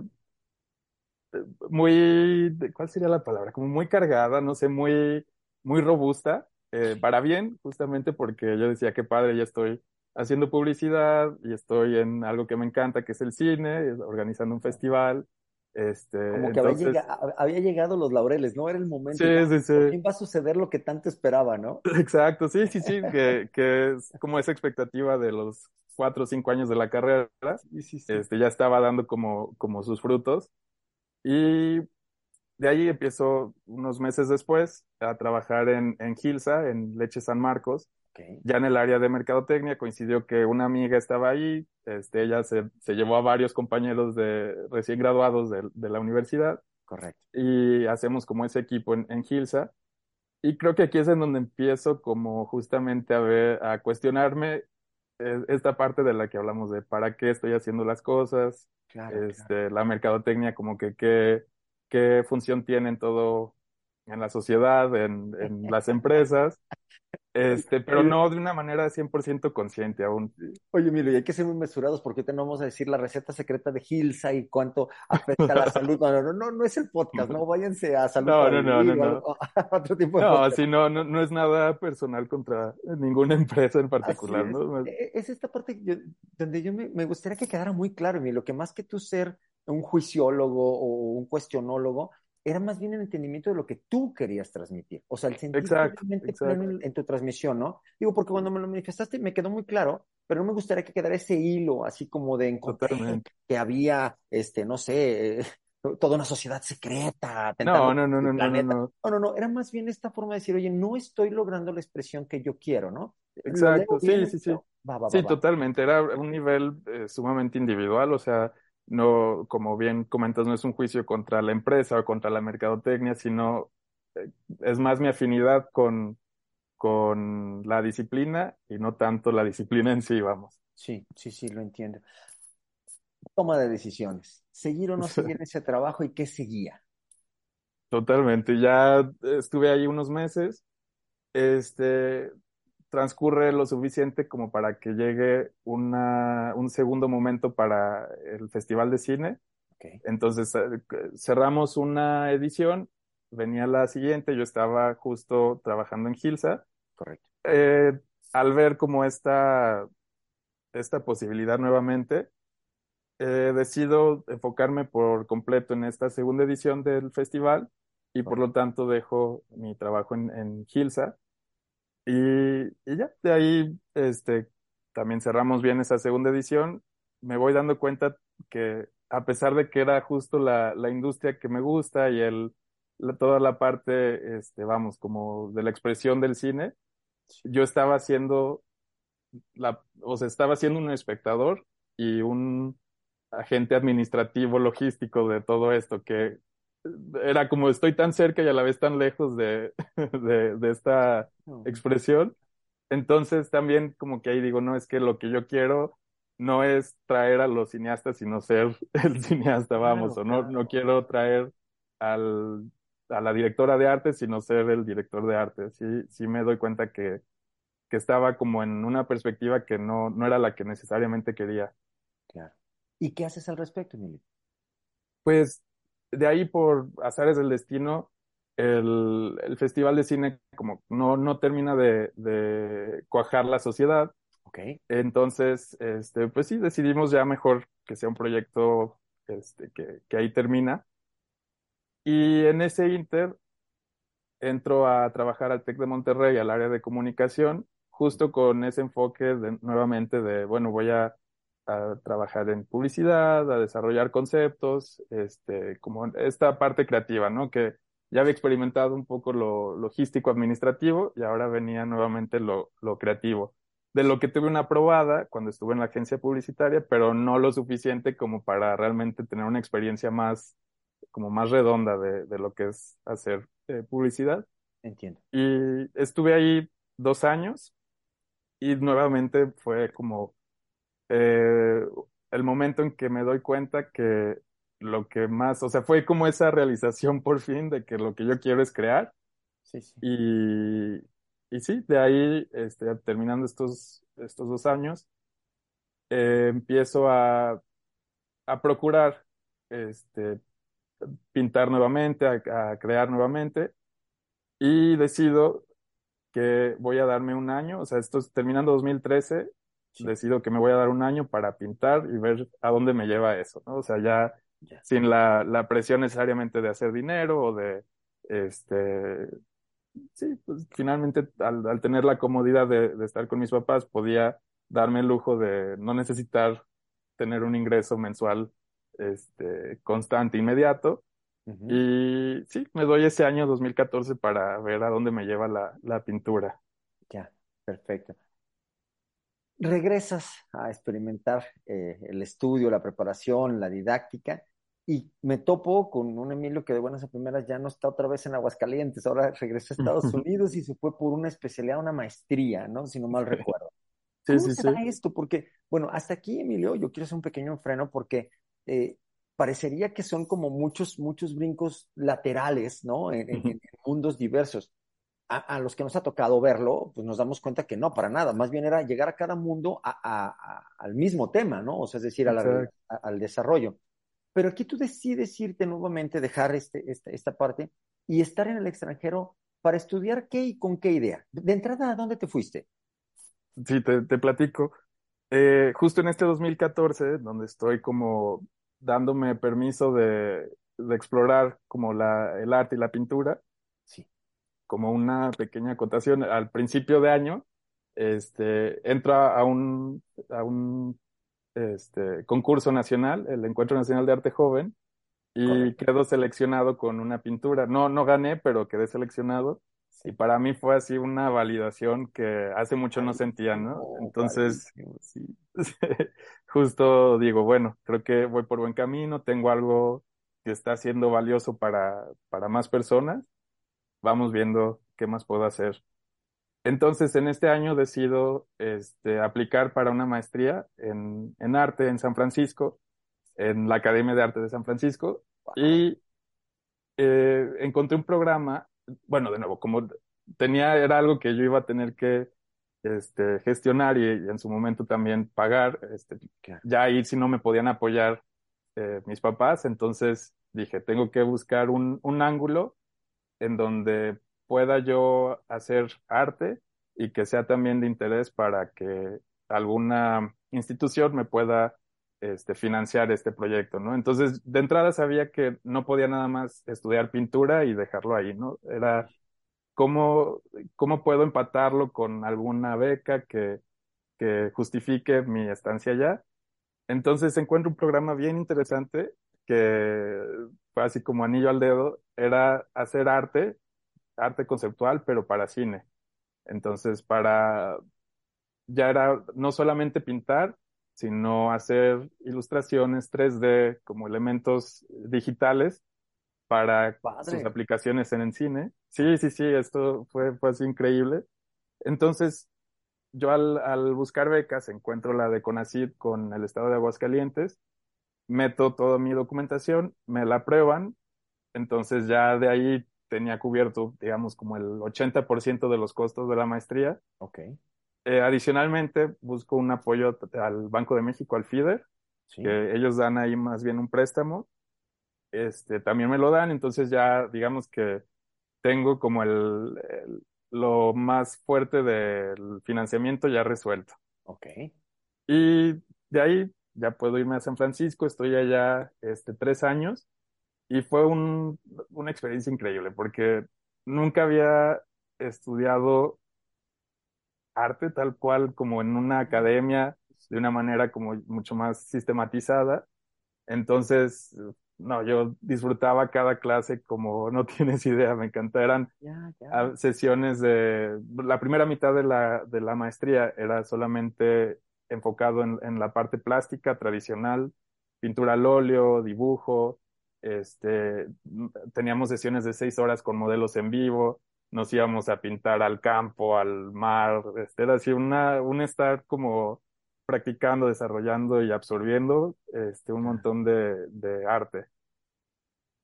muy, ¿cuál sería la palabra? Como muy cargada, no sé, muy, muy robusta, eh, para bien, justamente porque yo decía, qué padre, ya estoy haciendo publicidad y estoy en algo que me encanta, que es el cine, organizando un festival. Este, Como que había, llegado, los laureles, ¿no? Era el momento. Sí, sí, sí. Por va a suceder lo que tanto esperaba, ¿no? Exacto, sí, sí, sí, que, que es como esa expectativa de los cuatro o cinco años de la carrera, Este, ya estaba dando como, como sus frutos. Y de ahí empiezo unos meses después a trabajar en, en Gilsa, en Leche San Marcos, ya en el área de mercadotecnia coincidió que una amiga estaba ahí, este, ella se, se llevó a varios compañeros de recién graduados de, de, la universidad. Correcto. Y hacemos como ese equipo en, en Gilsa. Y creo que aquí es en donde empiezo como justamente a ver, a cuestionarme eh, esta parte de la que hablamos de para qué estoy haciendo las cosas, este, la mercadotecnia, como que qué, qué función tiene en todo, en la sociedad, en, en las empresas. Este, pero no de una manera 100% consciente aún. Oye, mire, hay que ser muy mesurados porque te no vamos a decir la receta secreta de Gilsa y cuánto afecta a la salud. No, no, no, no es el podcast, no, váyanse a salud. No, no, no, no, no. otro tipo de No, sí, no, no, no es nada personal contra ninguna empresa en particular, es. ¿no? E, es esta parte donde yo me, me, gustaría que quedara muy claro, lo que más que tú ser un juiciólogo o un cuestionólogo, era más bien el entendimiento de lo que tú querías transmitir. O sea, el sentido en, tu transmisión, ¿no? Digo, porque cuando me lo manifestaste me quedó muy claro, pero no me gustaría que quedara ese hilo, así como de encontrar que había, este, no sé, toda una sociedad secreta. No, no, no, no, no, no, no. No, no, era más bien esta forma de decir, oye, no estoy logrando la expresión que yo quiero, ¿no? Exacto, sí, sí, sí. sí, totalmente. Era un nivel eh, sumamente individual, o sea, no, como bien comentas, no es un juicio contra la empresa o contra la mercadotecnia, sino eh, es más mi afinidad con, con la disciplina y no tanto la disciplina en sí, vamos. Sí, sí, sí, lo entiendo. Toma de decisiones. ¿Seguir o no seguir ese trabajo y qué seguía? Totalmente. Ya estuve ahí unos meses. Este, transcurre lo suficiente como para que llegue una, un segundo momento para el Festival de Cine. Entonces eh, cerramos una edición, venía la siguiente, yo estaba justo trabajando en Gilsa. Correcto. Eh, al ver como esta, esta posibilidad nuevamente, eh, decido enfocarme por completo en esta segunda edición del festival y por lo tanto dejo mi trabajo en, en Gilsa y, y ya, de ahí este, también cerramos bien esa segunda edición. Me voy dando cuenta que a pesar de que era justo la, la industria que me gusta y el, toda la parte, este, vamos, como de la expresión del cine, yo estaba siendo la, o sea, estaba siendo un espectador y un agente administrativo, logístico de todo esto, que era como estoy tan cerca y a la vez tan lejos de, de, de esta expresión. Entonces también como que ahí digo, no, es que lo que yo quiero no es traer a los cineastas, sino ser el cineasta, vamos, o no, no quiero traer al, a la directora de arte, sino ser el director de arte. Sí, sí me doy cuenta que, que estaba como en una perspectiva que no, no era la que necesariamente quería. Claro. ¿Y qué haces al respecto, Emilio? Pues de ahí por azares del destino, el, el festival de cine como no, no termina de, de cuajar la sociedad. Okay. Entonces, este, pues sí, decidimos ya mejor que sea un proyecto este, que, que ahí termina. Y en ese inter entro a trabajar al TEC de Monterrey, al área de comunicación, justo con ese enfoque de, nuevamente de, bueno, voy a, a, trabajar en publicidad, a desarrollar conceptos, este, como esta parte creativa, ¿no? Que ya había experimentado un poco lo logístico administrativo y ahora venía nuevamente lo, lo creativo. De lo que tuve una probada cuando estuve en la agencia publicitaria, pero no lo suficiente como para realmente tener una experiencia más, como más redonda de, de lo que es hacer eh, publicidad. Entiendo. Y estuve ahí dos años y nuevamente fue como eh, el momento en que me doy cuenta que lo que más, o sea, fue como esa realización por fin de que lo que yo quiero es crear. Sí, sí. Y, y sí, de ahí, este, terminando estos, estos dos años, eh, empiezo a, a procurar este, pintar nuevamente, a, a, crear nuevamente, y decido que voy a darme un año, o sea, esto es terminando 2013, sí. decido que me voy a dar un año para pintar y ver a dónde me lleva eso, ¿no? O sea, ya yeah. sin la, la presión necesariamente de hacer dinero o de, este, sí, pues finalmente al, al tener la comodidad de, de, estar con mis papás, podía darme el lujo de no necesitar tener un ingreso mensual este, constante, inmediato. Uh -huh. Y sí, me doy ese año 2014 para ver a dónde me lleva la, la pintura. Ya, perfecto. Regresas a experimentar eh, el estudio, la preparación, la didáctica, y me topo con un Emilio que de buenas a primeras ya no está otra vez en Aguascalientes, ahora regresó a Estados Unidos y se fue por una especialidad, una maestría, ¿no? Si no mal recuerdo. Sí, ¿Cómo sí, se da sí. esto? Porque, bueno, hasta aquí, Emilio, yo quiero hacer un pequeño freno porque eh, parecería que son como muchos, muchos brincos laterales, ¿no? En, en, en mundos diversos. A, a, los que nos ha tocado verlo, pues nos damos cuenta que no, para nada. Más bien era llegar a cada mundo a, a, al mismo tema, ¿no? O sea, es decir, la, al desarrollo. Pero aquí tú decides irte nuevamente, dejar este, esta, esta parte y estar en el extranjero para estudiar qué y con qué idea. De entrada, ¿a dónde te fuiste? Sí, te, te platico. Eh, justo en este 2014, donde estoy como dándome permiso de, de explorar como la, el arte y la pintura. Como una pequeña acotación, al principio de año, este, entra a un, a un este, concurso nacional, el Encuentro Nacional de Arte Joven, y Correcto. quedo seleccionado con una pintura. No, no gané, pero quedé seleccionado. Y para mí fue así una validación que hace mucho no sentía, ¿no? Entonces, sí, justo digo, bueno, creo que voy por buen camino, tengo algo que está siendo valioso para, para más personas. Vamos viendo qué más puedo hacer. Entonces, en este año decido este, aplicar para una maestría en, en arte en San Francisco, en la Academia de Arte de San Francisco, y eh, encontré un programa, bueno, de nuevo, como tenía, era algo que yo iba a tener que este, gestionar y, y en su momento también pagar, este, ya ahí si no me podían apoyar eh, mis papás, entonces dije, tengo que buscar un, un ángulo en donde pueda yo hacer arte y que sea también de interés para que alguna institución me pueda este, financiar este proyecto, ¿no? Entonces, de entrada sabía que no podía nada más estudiar pintura y dejarlo ahí, ¿no? Era cómo, cómo puedo empatarlo con alguna beca que, que justifique mi estancia allá. Entonces encuentro un programa bien interesante que fue así como anillo al dedo, era hacer arte arte conceptual, pero para cine. Entonces, para, ya era no solamente pintar, sino hacer ilustraciones 3D como elementos digitales para Padre. sus aplicaciones en el cine. Sí, sí, sí, esto fue, fue así increíble. Entonces, yo al, al buscar becas encuentro la de CONACYT con el estado de Aguascalientes, meto toda mi documentación, me la aprueban, entonces ya de ahí tenía cubierto, digamos, como el 80% de los costos de la maestría. Ok. Eh, adicionalmente, busco un apoyo al Banco de México, al FIDER, sí. que ellos dan ahí más bien un préstamo. Este, también me lo dan, entonces ya, digamos que tengo como el, el lo más fuerte del financiamiento ya resuelto. Ok. Y de ahí ya puedo irme a San Francisco, estoy allá este, tres años y fue un, una experiencia increíble porque nunca había estudiado arte tal cual como en una academia, de una manera como mucho más sistematizada. Entonces, no, yo disfrutaba cada clase como no tienes idea, me encantaron sesiones de, la primera mitad de la, de la maestría era solamente enfocado en, en la parte plástica tradicional, pintura al óleo, dibujo, este, teníamos sesiones de seis horas con modelos en vivo, nos íbamos a pintar al campo, al mar, este, era así una, un estar como practicando, desarrollando y absorbiendo este, un montón de, de arte.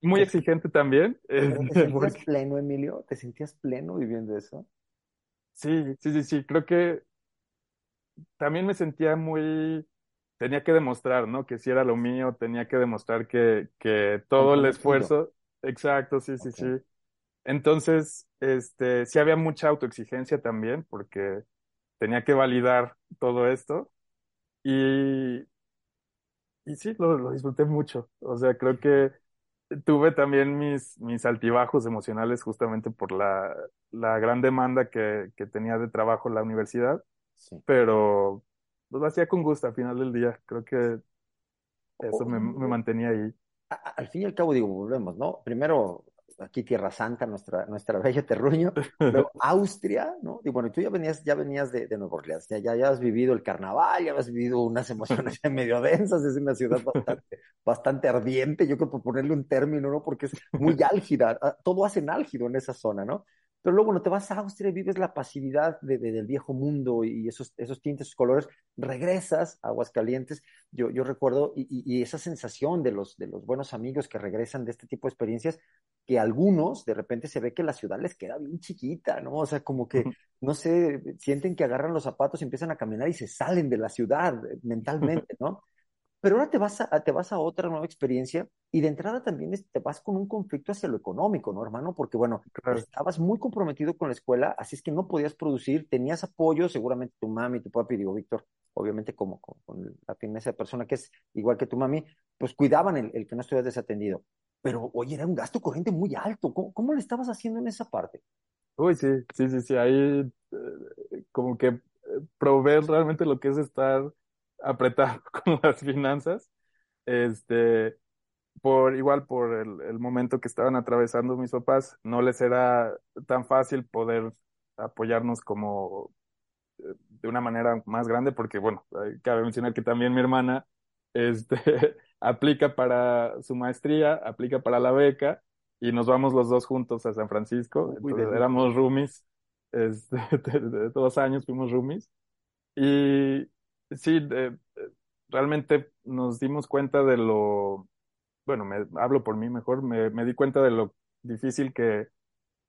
Muy exigente también. ¿Te sentías pleno, Emilio? ¿Te sentías pleno viviendo eso? Sí, sí, sí, sí. Creo que también me sentía muy, tenía que demostrar, ¿no? Que si era lo mío, tenía que demostrar que, que todo el esfuerzo, exacto, sí, sí, sí. Entonces, este, sí había mucha autoexigencia también, porque tenía que validar todo esto. Y, y sí, lo, lo disfruté mucho. O sea, creo que tuve también mis, mis altibajos emocionales justamente por la, la gran demanda que, que tenía de trabajo en la universidad. Sí. Pero lo hacía con gusto al final del día. Creo que eso me, me mantenía ahí. Al fin y al cabo, digo, volvemos, ¿no? Primero, aquí Tierra Santa, nuestra, nuestra bella terruño, luego Austria, ¿no? Y bueno, tú ya venías, ya venías de, de Nueva Orleans, ya, ya, ya, has vivido el carnaval, ya has vivido unas emociones medio densas, es una ciudad bastante, bastante ardiente, yo creo por ponerle un término, ¿no? Porque es muy álgida, ah, todo hace álgido en esa zona, ¿no? Pero luego, bueno, te vas a Austria y vives la pasividad de, de, del viejo mundo y esos, esos tintes, esos colores, regresas a Aguascalientes. Yo, yo recuerdo, y, y, esa sensación de los, de los buenos amigos que regresan de este tipo de experiencias, que algunos de repente se ve que la ciudad les queda bien chiquita, ¿no? O sea, como que, no sé, sienten que agarran los zapatos y empiezan a caminar y se salen de la ciudad eh, mentalmente, ¿no? Pero ahora te vas a, te vas a otra nueva experiencia y de entrada también te vas con un conflicto hacia lo económico, ¿no, hermano? Porque, bueno, claro. estabas muy comprometido con la escuela, así es que no podías producir, tenías apoyo, seguramente tu mami, tu papi, digo, Víctor, obviamente como con, con la firmeza de persona que es igual que tu mami, pues cuidaban el, el que no estuvieras desatendido. Pero, oye, era un gasto corriente muy alto. ¿Cómo, cómo le estabas haciendo en esa parte? Uy, sí, sí, sí, sí, ahí eh, como que eh, proveer realmente lo que es estar apretado con las finanzas, este, por igual por el, el, momento que estaban atravesando mis papás, no les era tan fácil poder apoyarnos como eh, de una manera más grande, porque bueno, cabe mencionar que también mi hermana, este, aplica para su maestría, aplica para la beca, y nos vamos los dos juntos a San Francisco, entonces éramos roomies, este, de, de, dos años fuimos roomies, y sí, de, realmente nos dimos cuenta de lo, bueno, me hablo por mí mejor, me, me di cuenta de lo difícil que,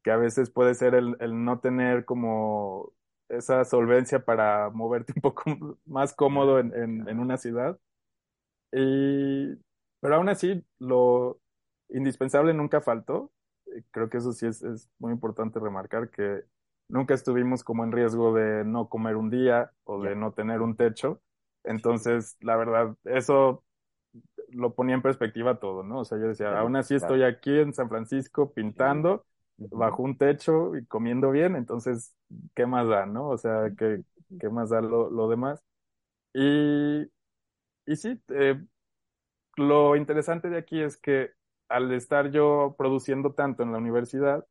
que a veces puede ser el, el, no tener como esa solvencia para moverte un poco más cómodo en, en, en una ciudad. Y, pero aún así, lo indispensable nunca faltó. Creo que eso sí es, es muy importante remarcar que nunca estuvimos como en riesgo de no comer un día o de no tener un techo. Entonces, la verdad, eso lo ponía en perspectiva todo, ¿no? O sea, yo decía, aún así estoy aquí en San Francisco pintando bajo un techo y comiendo bien, entonces, ¿qué más da, no? O sea, ¿qué, qué más da lo, lo demás? Y, y sí, eh, lo interesante de aquí es que al estar yo produciendo tanto en la universidad,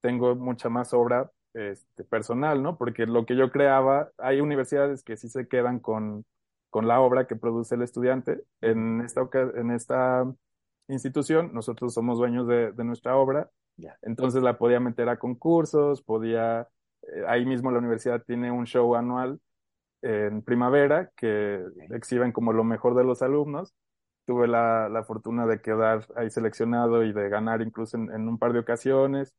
tengo mucha más obra este, personal, ¿no? Porque lo que yo creaba, hay universidades que sí se quedan con, con la obra que produce el estudiante. En esta, en esta institución, nosotros somos dueños de, de nuestra obra, yeah. entonces la podía meter a concursos, podía, eh, ahí mismo la universidad tiene un show anual en primavera que exhiben como lo mejor de los alumnos. Tuve la, la fortuna de quedar ahí seleccionado y de ganar incluso en, en un par de ocasiones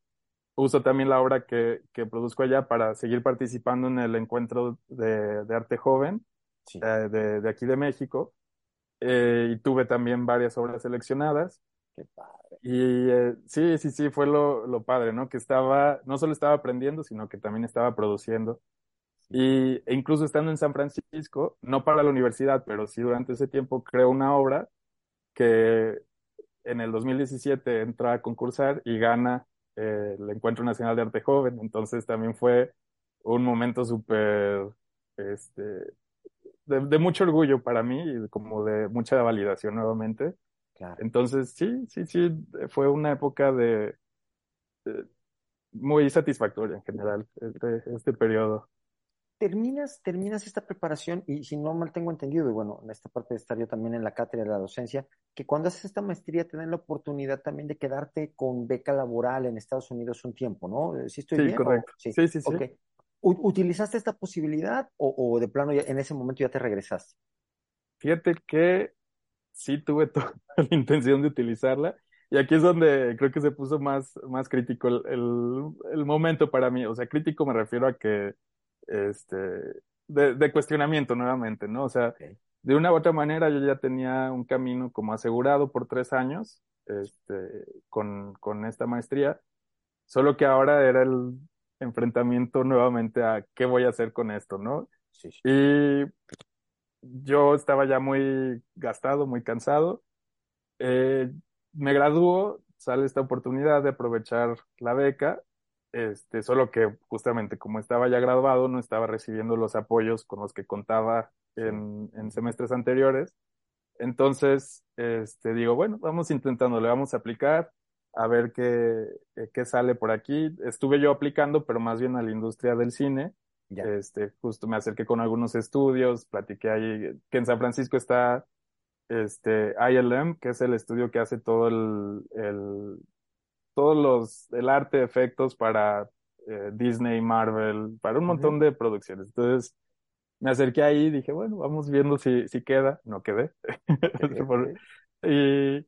uso también la obra que, que, produzco allá para seguir participando en el encuentro de, de arte joven sí. eh, de, de, aquí de México. Eh, y tuve también varias obras seleccionadas. Qué padre. Y eh, sí, sí, sí, fue lo, lo, padre, ¿no? Que estaba, no solo estaba aprendiendo, sino que también estaba produciendo. Y e incluso estando en San Francisco, no para la universidad, pero sí durante ese tiempo creo una obra que en el 2017 entra a concursar y gana eh, el Encuentro Nacional de Arte Joven. Entonces también fue un momento súper, este, de, mucho orgullo para mí y como de mucha validación nuevamente. Entonces sí, sí, sí, fue una época de, muy satisfactoria en general este, este periodo terminas, terminas esta preparación y si no mal tengo entendido, y bueno, en esta parte de estar yo también en la cátedra de la docencia, que cuando haces esta maestría te dan la oportunidad también de quedarte con beca laboral en Estados Unidos un tiempo, ¿no? ¿Sí estoy sí, Correcto. Sí, sí, sí. ¿Utilizaste esta posibilidad o, de plano ya, en ese momento ya te regresaste? Fíjate que sí tuve toda la intención de utilizarla. Y aquí es donde creo que se puso más, más crítico el, el momento para mí. O sea, crítico me refiero a que este, de, cuestionamiento nuevamente, ¿no? O sea, de una u otra manera yo ya tenía un camino como asegurado por tres años, este, con, con esta maestría, solo que ahora era el enfrentamiento nuevamente a qué voy a hacer con esto, ¿no? Sí, Y yo estaba ya muy gastado, muy cansado. Eh, me graduó, sale esta oportunidad de aprovechar la beca este, solo que justamente como estaba ya graduado, no estaba recibiendo los apoyos con los que contaba en, en semestres anteriores. Entonces, este, digo, bueno, vamos intentando, le vamos a aplicar, a ver qué, eh, qué sale por aquí. Estuve yo aplicando, pero más bien a la industria del cine. Este, justo me acerqué con algunos estudios, platiqué ahí, que en San Francisco está este ILM, que es el estudio que hace todo el, el todos los, el arte de efectos para eh, Disney, Marvel, para un montón de producciones. Entonces, me acerqué ahí y dije, bueno, vamos viendo si, si queda. No quedé. y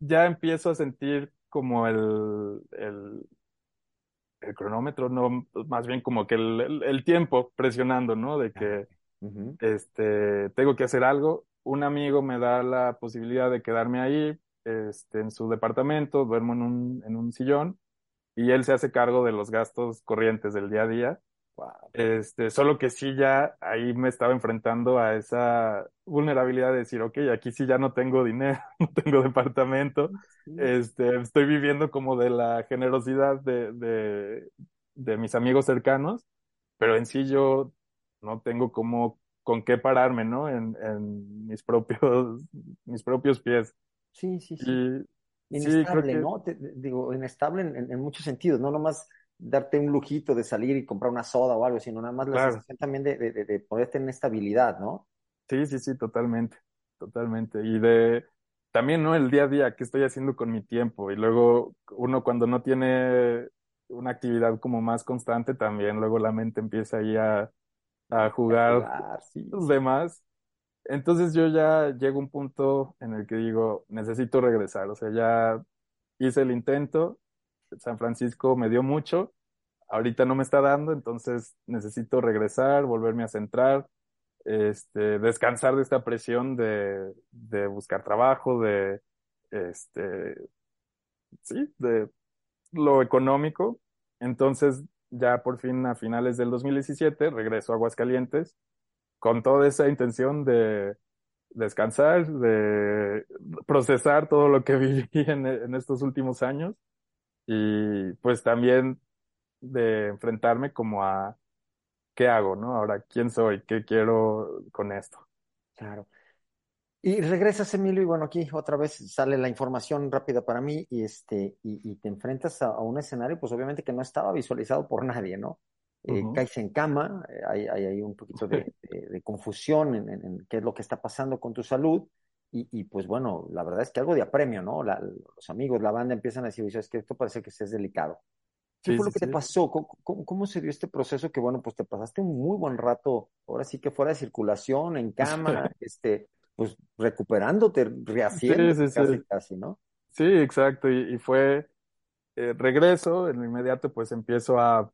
ya empiezo a sentir como el, el, el cronómetro, no, más bien como que el, el, tiempo presionando, ¿no? De que este, tengo que hacer algo. Un amigo me da la posibilidad de quedarme ahí este, en su departamento, duermo en un, en un sillón y él se hace cargo de los gastos corrientes del día a día. Este, solo que sí ya ahí me estaba enfrentando a esa vulnerabilidad de decir, ok, aquí sí ya no tengo dinero, no tengo departamento, este, estoy viviendo como de la generosidad de, de, de mis amigos cercanos, pero en sí yo no tengo como con qué pararme, ¿no? En, en mis propios, mis propios pies. Sí, sí, sí. inestable, ¿no? digo, inestable en, en, muchos sentidos, no nomás darte un lujito de salir y comprar una soda o algo, sino nada más la sensación también de, de, de, poder tener estabilidad, ¿no? Sí, sí, sí, totalmente, totalmente. Y de también, ¿no? El día a día, ¿qué estoy haciendo con mi tiempo? Y luego uno cuando no tiene una actividad como más constante, también luego la mente empieza ahí a, a jugar, los demás. Entonces yo ya llego a un punto en el que digo, necesito regresar, o sea, ya hice el intento, San Francisco me dio mucho, ahorita no me está dando, entonces necesito regresar, volverme a centrar, este, descansar de esta presión de, de buscar trabajo, de, este, sí, de lo económico. Entonces, ya por fin a finales del 2017 regreso a Aguascalientes con toda esa intención de descansar, de procesar todo lo que viví en, estos últimos años y pues también de enfrentarme como a qué hago, ¿no? Ahora, ¿quién soy? ¿Qué quiero con esto? Claro. Y regresas, Emilio, y bueno, aquí otra vez sale la información rápida para mí y, este, y, te enfrentas a, a, un escenario, pues obviamente que no estaba visualizado por nadie, ¿no? Eh, caes en cama, eh, hay, hay, un poquito de, de, confusión en, en, qué es lo que está pasando con tu salud. Y, y pues bueno, la verdad es que algo de apremio, ¿no? La, los amigos, la banda empiezan a decir, es que esto parece que es delicado. ¿Qué fue lo que te pasó? ¿Cómo, ¿Cómo, se dio este proceso? Que bueno, pues te pasaste un muy buen rato, ahora sí que fuera de circulación, en cama, este, pues recuperándote, rehaciendo casi, casi, ¿no? Sí, exacto. Y, y fue eh, regreso, en inmediato pues empiezo a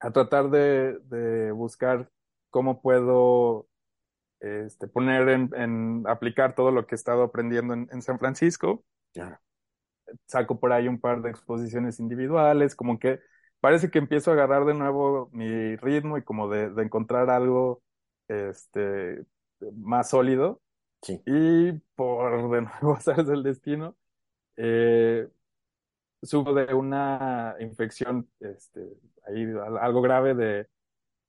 a tratar de, de buscar cómo puedo este, poner en, en, aplicar todo lo que he estado aprendiendo en, en San Francisco. Saco por ahí un par de exposiciones individuales, como que parece que empiezo a agarrar de nuevo mi ritmo y como de, de encontrar algo este, más sólido. Sí. Y por de nuevo, sabes del destino, eh, subo de una infección, este, ahí algo grave de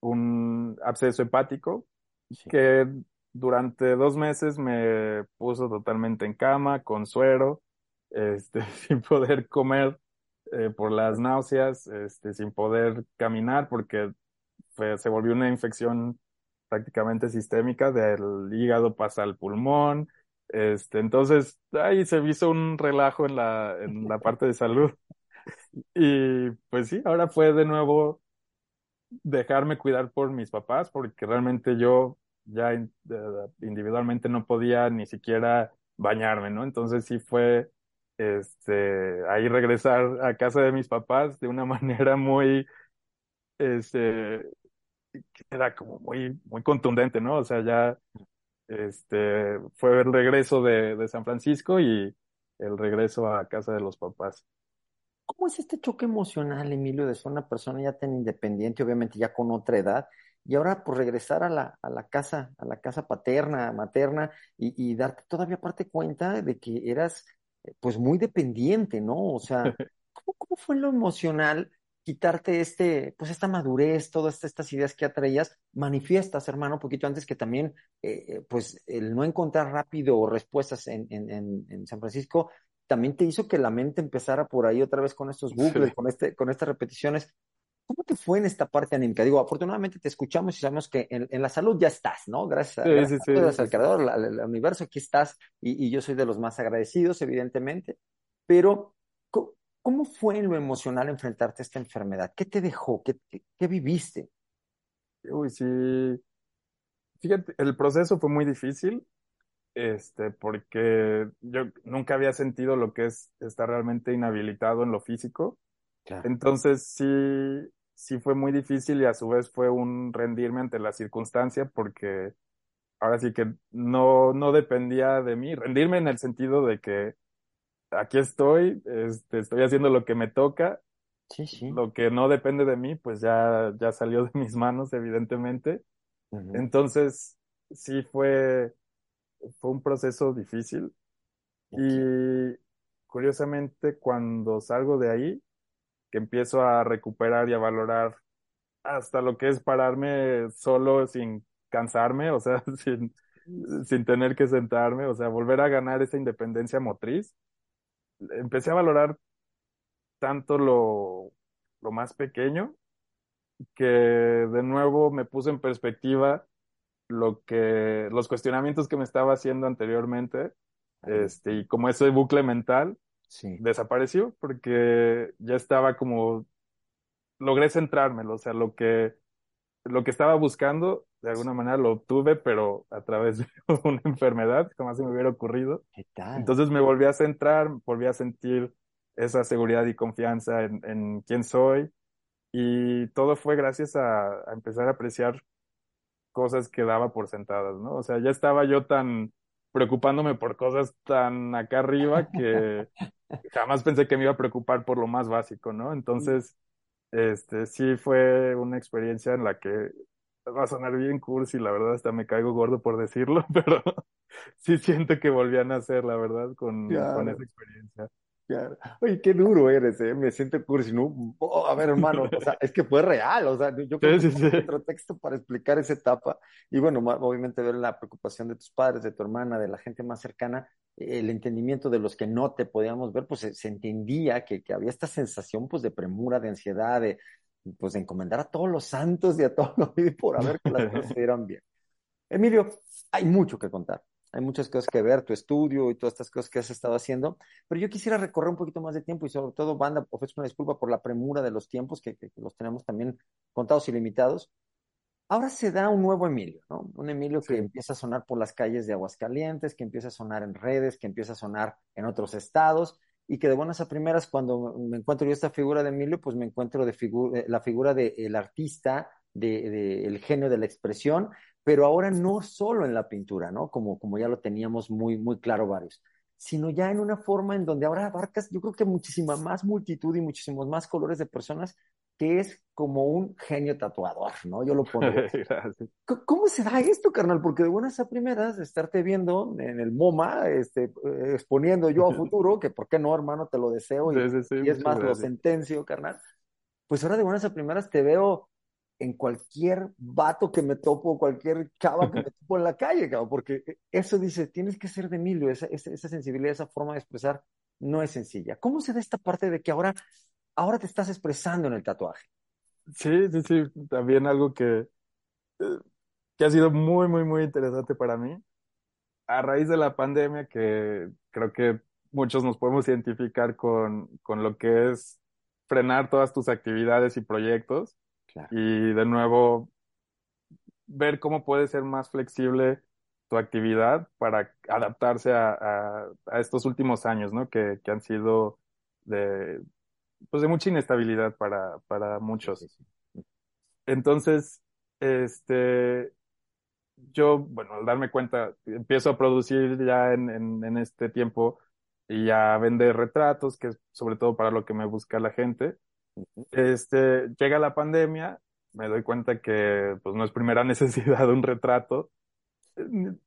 un absceso hepático que durante dos meses me puso totalmente en cama, con suero, este, sin poder comer eh, por las náuseas, este, sin poder caminar porque se volvió una infección prácticamente sistémica del hígado pasa al pulmón. Este, entonces, ahí se hizo un relajo en la, en la parte de salud. Y pues sí, ahora fue de nuevo dejarme cuidar por mis papás, porque realmente yo ya individualmente no podía ni siquiera bañarme, ¿no? Entonces sí fue este ahí regresar a casa de mis papás de una manera muy este era como muy muy contundente, ¿no? O sea, ya este fue el regreso de, de San Francisco y el regreso a casa de los papás. ¿Cómo es este choque emocional, Emilio, de ser una persona ya tan independiente, obviamente ya con otra edad, y ahora pues regresar a la, a la casa, a la casa paterna, materna, y, darte todavía parte cuenta de que eras eh, pues muy dependiente, ¿no? O sea, ¿cómo, cómo fue lo emocional quitarte este, pues esta madurez, todas estas ideas que atraías, manifiestas, hermano, un poquito antes que también, eh, eh, pues el no encontrar rápido respuestas en, en, en San Francisco también te hizo que la mente empezara por ahí otra vez con estos bucles, con, este, con estas repeticiones. ¿Cómo te fue en esta parte anímica? Digo, afortunadamente te escuchamos y sabemos que en, la salud ya estás, ¿no? Gracias, a, gracias al creador, al, universo, aquí estás y, yo soy de los más agradecidos, evidentemente. Pero, ¿cómo, fue en lo emocional enfrentarte a esta enfermedad? ¿Qué te dejó? ¿Qué, qué viviste? Uy, sí. Fíjate, el proceso fue muy difícil este, porque yo nunca había sentido lo que es estar realmente inhabilitado en lo físico. Entonces sí, sí fue muy difícil y a su vez fue un rendirme ante la circunstancia porque ahora sí que no, no dependía de mí, rendirme en el sentido de que aquí estoy, este, estoy haciendo lo que me toca, sí, sí. lo que no depende de mí, pues ya, ya salió de mis manos, evidentemente. Entonces, sí fue, fue un proceso difícil. Y curiosamente cuando salgo de ahí, que empiezo a recuperar y a valorar hasta lo que es pararme solo sin cansarme, o sea, sin, sin tener que sentarme, o sea, volver a ganar esa independencia motriz, empecé a valorar tanto lo, lo más pequeño que de nuevo me puse en perspectiva lo que, los cuestionamientos que me estaba haciendo anteriormente, este, y como ese bucle mental desapareció porque ya estaba como, logré centrármelo, o sea, lo que, lo que estaba buscando, de alguna manera lo obtuve, pero a través de una enfermedad, como se me hubiera ocurrido. Entonces me volví a centrar, volví a sentir esa seguridad y confianza en, en quién soy, y todo fue gracias a, a empezar a apreciar cosas que daba por sentadas, ¿no? O sea, ya estaba yo tan preocupándome por cosas tan acá arriba que jamás pensé que me iba a preocupar por lo más básico, ¿no? Entonces, este, sí fue una experiencia en la que va a sonar bien cursi, la verdad, hasta me caigo gordo por decirlo, pero sí siento que volví a nacer, la verdad, con, con esa experiencia. Oye, qué duro eres, ¿eh? Me siento cursi, ¿no? Oh, a ver, hermano, o sea, es que fue real, o sea, yo creo que sí, otro texto para explicar esa etapa. Y bueno, obviamente ver la preocupación de tus padres, de tu hermana, de la gente más cercana, el entendimiento de los que no te podíamos ver, pues se, entendía que, que, había esta sensación, pues, de premura, de ansiedad, de, pues, encomendar a todos los santos y a todos los por haber que las cosas se bien. Emilio, hay mucho que contar hay muchas cosas que ver, tu estudio y todas estas cosas que has estado haciendo, pero yo quisiera recorrer un poquito más de tiempo y sobre todo, banda, ofrezco una disculpa por la premura de los tiempos, que, los tenemos también contados y limitados. Ahora se da un nuevo Emilio, ¿no? Un Emilio que empieza a sonar por las calles de Aguascalientes, que empieza a sonar en redes, que empieza a sonar en otros estados y que de buenas a primeras cuando me encuentro yo esta figura de Emilio, pues me encuentro de eh, la figura del artista, del de, el genio de la expresión, pero ahora no solo en la pintura, ¿no? Como, como ya lo teníamos muy, muy claro varios, sino ya en una forma en donde ahora abarcas, yo creo que muchísima más multitud y muchísimos más colores de personas que es como un genio tatuador, ¿no? Yo lo pongo. ¿Cómo se da esto, carnal? Porque de buenas a primeras, estarte viendo en el MoMA, este, exponiendo yo a futuro, que por qué no, hermano, te lo deseo, y, y es más, lo sentencio, carnal. Pues ahora de buenas a primeras te veo en cualquier vato que me topo, cualquier chava que me topo en la calle, cabrón, porque eso dice, tienes que ser de Emilio, esa, esa, sensibilidad, esa forma de expresar no es sencilla. ¿Cómo se da esta parte de que ahora, ahora te estás expresando en el tatuaje? Sí, sí, sí, también algo que, eh, que ha sido muy, muy, muy interesante para mí. A raíz de la pandemia, que creo que muchos nos podemos identificar con, con lo que es frenar todas tus actividades y proyectos y de nuevo, ver cómo puede ser más flexible tu actividad para adaptarse a, a, estos últimos años, ¿no? Que, que, han sido de, pues de mucha inestabilidad para, para muchos. Entonces, este, yo, bueno, al darme cuenta, empiezo a producir ya en, en, en este tiempo y a vender retratos, que es sobre todo para lo que me busca la gente. Este, llega la pandemia, me doy cuenta que pues no es primera necesidad un retrato.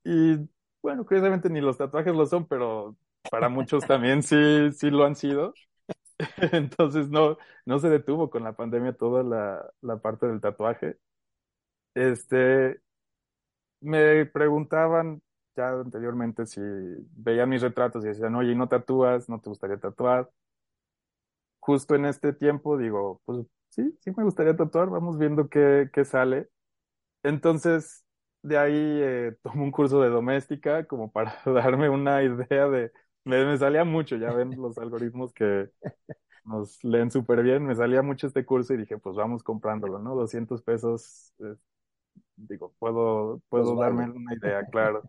Y bueno, curiosamente ni los tatuajes lo son, pero para muchos también sí, sí lo han sido. Entonces no, no se detuvo con la pandemia toda la, la parte del tatuaje. Este, me preguntaban ya anteriormente si veían mis retratos y decían, oye, ¿no tatúas? ¿No te gustaría tatuar? justo en este tiempo digo, pues sí, sí me gustaría tatuar, vamos viendo qué, qué sale. Entonces, de ahí eh, tomo un curso de doméstica como para darme una idea de, me, me salía mucho, ya ven los algoritmos que nos leen súper bien, me salía mucho este curso y dije, pues vamos comprándolo, ¿no? 200 pesos, eh, digo, puedo, puedo pues darme una idea, claro.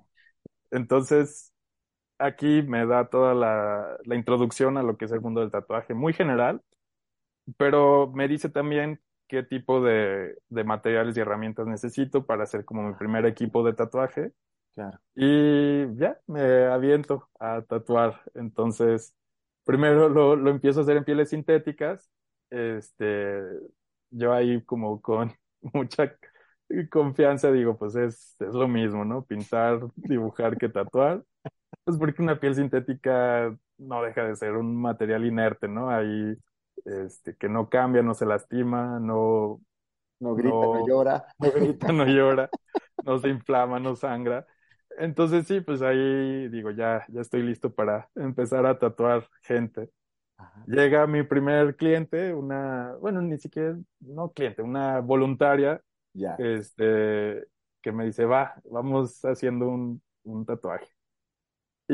Entonces, aquí me da toda la, la, introducción a lo que es el mundo del tatuaje, muy general, pero me dice también qué tipo de, de materiales y herramientas necesito para hacer como mi primer equipo de tatuaje. Claro. Y ya, me aviento a tatuar. Entonces, primero lo, lo empiezo a hacer en pieles sintéticas. Este, yo ahí como con mucha confianza digo, pues es, es lo mismo, ¿no? Pintar, dibujar que tatuar. Pues porque una piel sintética no deja de ser un material inerte, ¿no? Ahí, este, que no cambia, no se lastima, no... No grita, no, llora. No grita, no llora, no se inflama, no sangra. Entonces sí, pues ahí digo, ya, ya estoy listo para empezar a tatuar gente. Llega mi primer cliente, una, bueno, ni siquiera, no cliente, una voluntaria, ya. este, que me dice, va, vamos haciendo un, un tatuaje. Y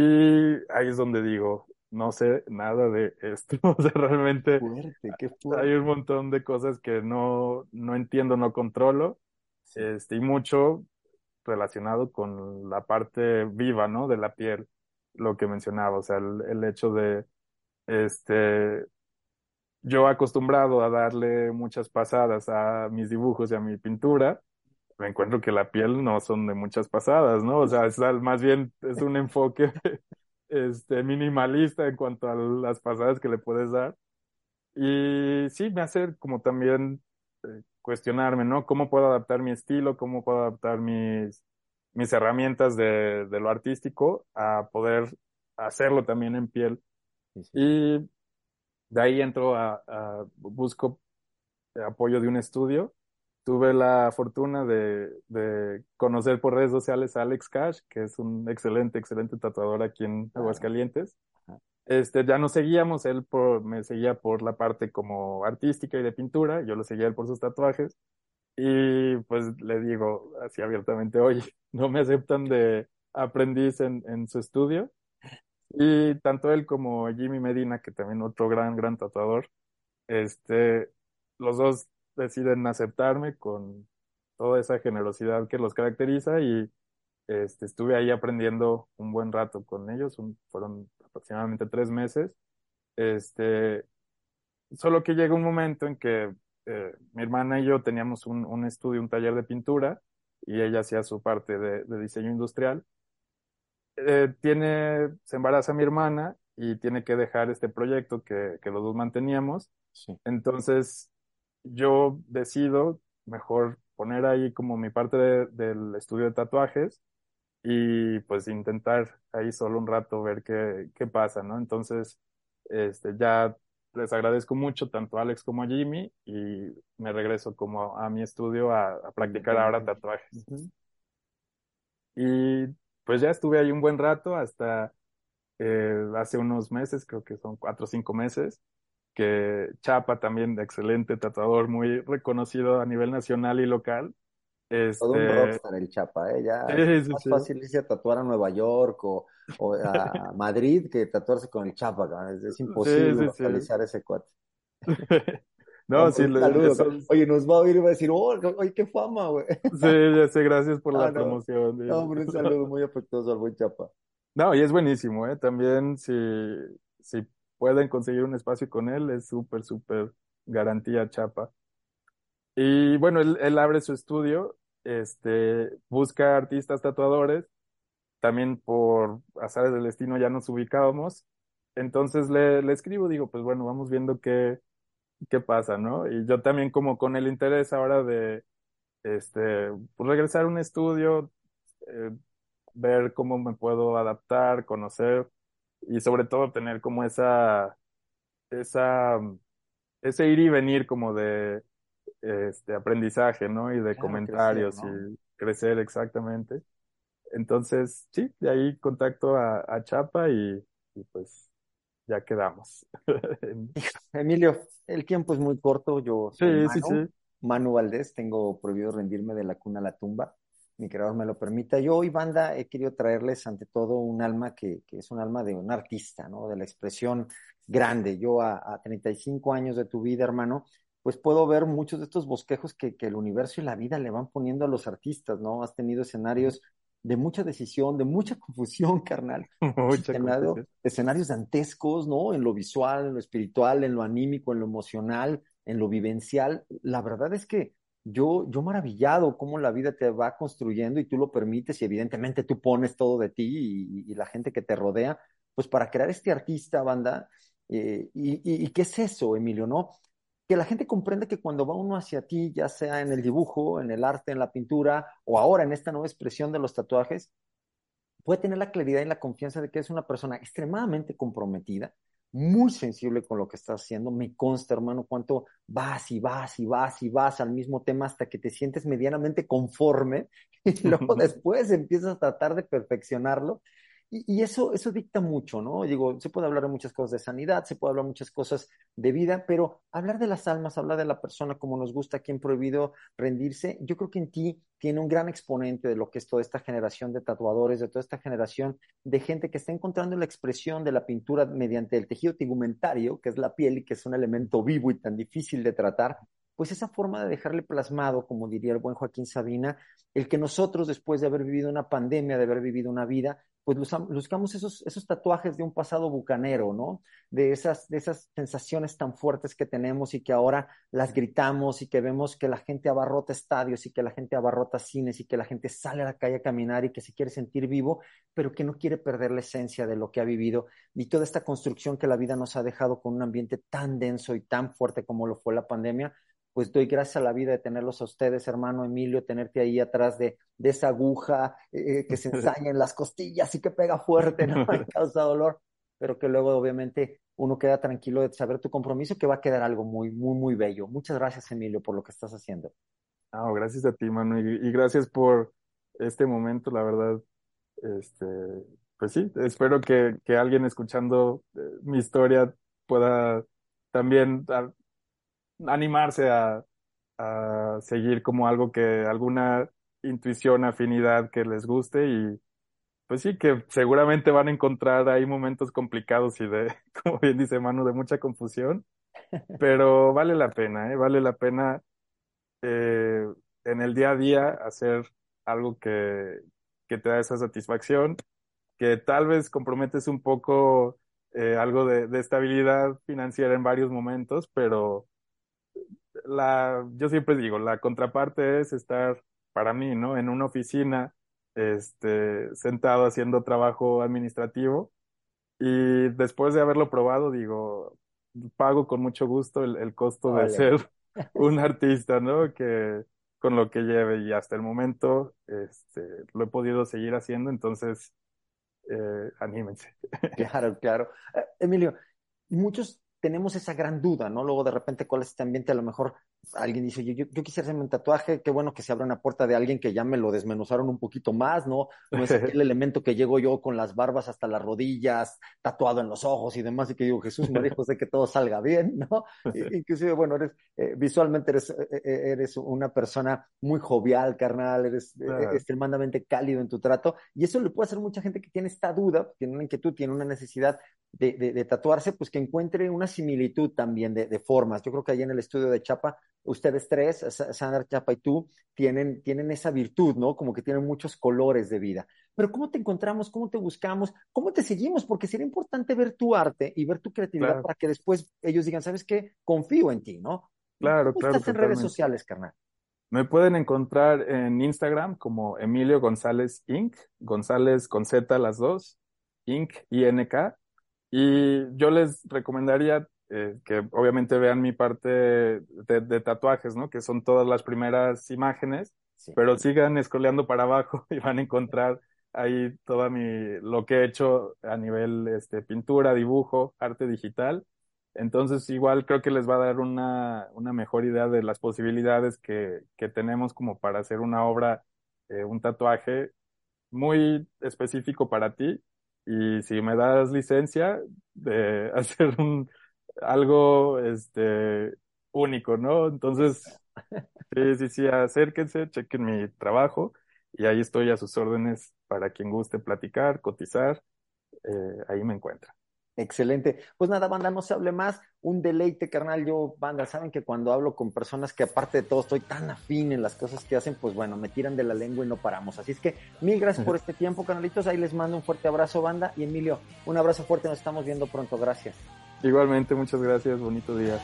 ahí es donde digo, no sé nada de esto. O sea, realmente hay un montón de cosas que no, no entiendo, no controlo. Este, y mucho relacionado con la parte viva, ¿no? De la piel, lo que mencionaba. O sea, el, hecho de, este, yo acostumbrado a darle muchas pasadas a mis dibujos y a mi pintura, me encuentro que la piel no son de muchas pasadas, ¿no? O sea, es más bien es un enfoque este, minimalista en cuanto a las pasadas que le puedes dar. Y sí, me hace como también eh, cuestionarme, ¿no? ¿Cómo puedo adaptar mi estilo? ¿Cómo puedo adaptar mis, mis herramientas de, de lo artístico a poder hacerlo también en piel? Y de ahí entro a, a busco apoyo de un estudio tuve la fortuna de, de, conocer por redes sociales a Alex Cash, que es un excelente, excelente tatuador aquí en Aguascalientes. Este, ya nos seguíamos, él por, me seguía por la parte como artística y de pintura, yo lo seguía él por sus tatuajes. Y pues le digo así abiertamente, oye, no me aceptan de aprendiz en, en su estudio. Y tanto él como Jimmy Medina, que también otro gran, gran tatuador, este, los dos deciden aceptarme con toda esa generosidad que los caracteriza y este, estuve ahí aprendiendo un buen rato con ellos, fueron aproximadamente tres meses. Este, solo que llega un momento en que eh, mi hermana y yo teníamos un, un, estudio, un taller de pintura y ella hacía su parte de, de diseño industrial. Eh, tiene, se embaraza mi hermana y tiene que dejar este proyecto que, que los dos manteníamos. Entonces yo decido mejor poner ahí como mi parte del estudio de tatuajes y pues intentar ahí solo un rato ver qué, qué pasa, ¿no? Entonces, este, ya les agradezco mucho tanto a Alex como a Jimmy y me regreso como a mi estudio a, practicar ahora tatuajes. Y pues ya estuve ahí un buen rato hasta eh, hace unos meses, creo que son cuatro o cinco meses, que Chapa también, excelente tatuador, muy reconocido a nivel nacional y local. Todo un este, rockstar el Chapa, ¿eh? Ya es más fácil irse a tatuar a Nueva York o, a Madrid que tatuarse con el Chapa, es, imposible localizar ese cuate. No, sí, Oye, nos va a oír y va a decir, oh, oye, qué fama, güey. Sí, ya sé, gracias por la ah, promoción. No, hombre, un saludo muy afectuoso al buen Chapa. No, y es buenísimo, ¿eh? También si, si pueden conseguir un espacio con él, es súper, súper garantía Chapa. Y bueno, él, él abre su estudio, este, busca artistas tatuadores, también por azares del destino ya nos ubicábamos, entonces le, le escribo, digo, pues bueno, vamos viendo qué, qué pasa, ¿no? Y yo también como con el interés ahora de, este, pues regresar a un estudio, eh, ver cómo me puedo adaptar, conocer y sobre todo tener como esa, esa, ese ir y venir como de, este, aprendizaje, ¿no? Y de comentarios y crecer exactamente. Entonces, sí, de ahí contacto a, a Chapa y, y pues ya quedamos. Emilio, el tiempo es muy corto. Yo soy Manu, Valdés, tengo prohibido rendirme de la cuna a la tumba. Mi creador me lo permita. Yo hoy, banda, he querido traerles ante todo un alma que, que es un alma de un artista, ¿no? De la expresión grande. Yo a, a 35 años de tu vida, hermano, pues puedo ver muchos de estos bosquejos que, que, el universo y la vida le van poniendo a los artistas, ¿no? Has tenido escenarios de mucha decisión, de mucha confusión, carnal. Mucha escenarios dantescos, ¿no? En lo visual, en lo espiritual, en lo anímico, en lo emocional, en lo vivencial. La verdad es que yo, yo maravillado cómo la vida te va construyendo y tú lo permites y evidentemente tú pones todo de ti y, la gente que te rodea, pues para crear este artista, banda. Eh, y, y, qué es eso, Emilio, no? Que la gente comprende que cuando va uno hacia ti, ya sea en el dibujo, en el arte, en la pintura o ahora en esta nueva expresión de los tatuajes, puede tener la claridad y la confianza de que es una persona extremadamente comprometida, muy sensible con lo que estás haciendo. Me consta, hermano, cuánto vas y vas y vas y vas al mismo tema hasta que te sientes medianamente conforme y luego después empiezas a tratar de perfeccionarlo y, eso, eso dicta mucho, ¿no? Digo, se puede hablar de muchas cosas de sanidad, se puede hablar de muchas cosas de vida, pero hablar de las almas, hablar de la persona como nos gusta, quien prohibido rendirse, yo creo que en ti tiene un gran exponente de lo que es toda esta generación de tatuadores, de toda esta generación de gente que está encontrando la expresión de la pintura mediante el tejido tegumentario, que es la piel y que es un elemento vivo y tan difícil de tratar, pues esa forma de dejarle plasmado, como diría el buen Joaquín Sabina, el que nosotros, después de haber vivido una pandemia, de haber vivido una vida, pues buscamos esos, esos tatuajes de un pasado bucanero, ¿no? De esas, de esas sensaciones tan fuertes que tenemos y que ahora las gritamos y que vemos que la gente abarrota estadios y que la gente abarrota cines y que la gente sale a la calle a caminar y que se quiere sentir vivo, pero que no quiere perder la esencia de lo que ha vivido y toda esta construcción que la vida nos ha dejado con un ambiente tan denso y tan fuerte como lo fue la pandemia, pues doy gracias a la vida de tenerlos a ustedes, hermano Emilio, tenerte ahí atrás de, de esa aguja eh, eh, que se ensaña en las costillas y que pega fuerte, ¿no? Y causa dolor, pero que luego obviamente uno queda tranquilo de saber tu compromiso, que va a quedar algo muy, muy, muy bello. Muchas gracias, Emilio, por lo que estás haciendo. Ah, gracias a ti, mano, y, gracias por este momento, la verdad, este, pues sí, espero que, que alguien escuchando eh, mi historia pueda también animarse a, a seguir como algo que, alguna intuición, afinidad que les guste y pues sí, que seguramente van a encontrar ahí momentos complicados y de, como bien dice Manu, de mucha confusión, pero vale la pena, ¿eh? Vale la pena eh, en el día a día hacer algo que, que te da esa satisfacción, que tal vez comprometes un poco eh, algo de, de estabilidad financiera en varios momentos, pero la, yo siempre digo, la contraparte es estar para mí, ¿no? En una oficina, este, sentado haciendo trabajo administrativo y después de haberlo probado, digo, pago con mucho gusto el, el costo de ser un artista, ¿no? Que con lo que lleve y hasta el momento este, lo he podido seguir haciendo, entonces eh, anímense. Claro, claro. Eh, Emilio, muchos tenemos esa gran duda, ¿no? Luego de repente, ¿cuál es este ambiente? A lo mejor alguien dice, yo, yo, quisiera hacerme un tatuaje, qué bueno que se abra una puerta de alguien que ya me lo desmenuzaron un poquito más, ¿no? No es aquel elemento que llego yo con las barbas hasta las rodillas, tatuado en los ojos y demás, y que digo, Jesús me dijo, sé que todo salga bien, ¿no? Inclusive, bueno, eres, eh, visualmente eres, eh, eh, eres una persona muy jovial, carnal, eres extremadamente cálido en tu trato, y eso le puede hacer mucha gente que tiene esta duda, tiene una inquietud, tiene una necesidad de, de, tatuarse, pues que encuentre una similitud también de, de formas. Yo creo que allí en el estudio de Chapa ustedes tres, Sandra Chapa y tú, tienen, tienen esa virtud, ¿no? Como que tienen muchos colores de vida. Pero ¿cómo te encontramos? ¿Cómo te buscamos? ¿Cómo te seguimos? Porque sería importante ver tu arte y ver tu creatividad para que después ellos digan, ¿sabes qué? Confío en ti, ¿no? Claro, claro. estás en redes sociales, carnal? Me pueden encontrar en Instagram como Emilio González Inc. González con Z las dos, Inc. INK. Y yo les recomendaría eh, que obviamente vean mi parte de, tatuajes, ¿no? Que son todas las primeras imágenes, pero sigan escoleando para abajo y van a encontrar ahí toda mi, lo que he hecho a nivel, este, pintura, dibujo, arte digital. Entonces, igual creo que les va a dar una, una mejor idea de las posibilidades que, que tenemos como para hacer una obra, eh, un tatuaje muy específico para ti. Y si me das licencia de hacer un, algo este, único, ¿no? Entonces, sí, sí, sí, acérquense, chequen mi trabajo y ahí estoy a sus órdenes para quien guste platicar, cotizar, eh, ahí me encuentra. Excelente. Pues nada, banda, no se hable más. Un deleite, carnal. Yo, banda, saben que cuando hablo con personas que aparte de todo estoy tan afín en las cosas que hacen, pues bueno, me tiran de la lengua y no paramos. Así es que mil gracias por este tiempo, canalitos. Ahí les mando un fuerte abrazo, banda. Y Emilio, un abrazo fuerte. Nos estamos viendo pronto. Gracias. Igualmente, muchas gracias, bonito día.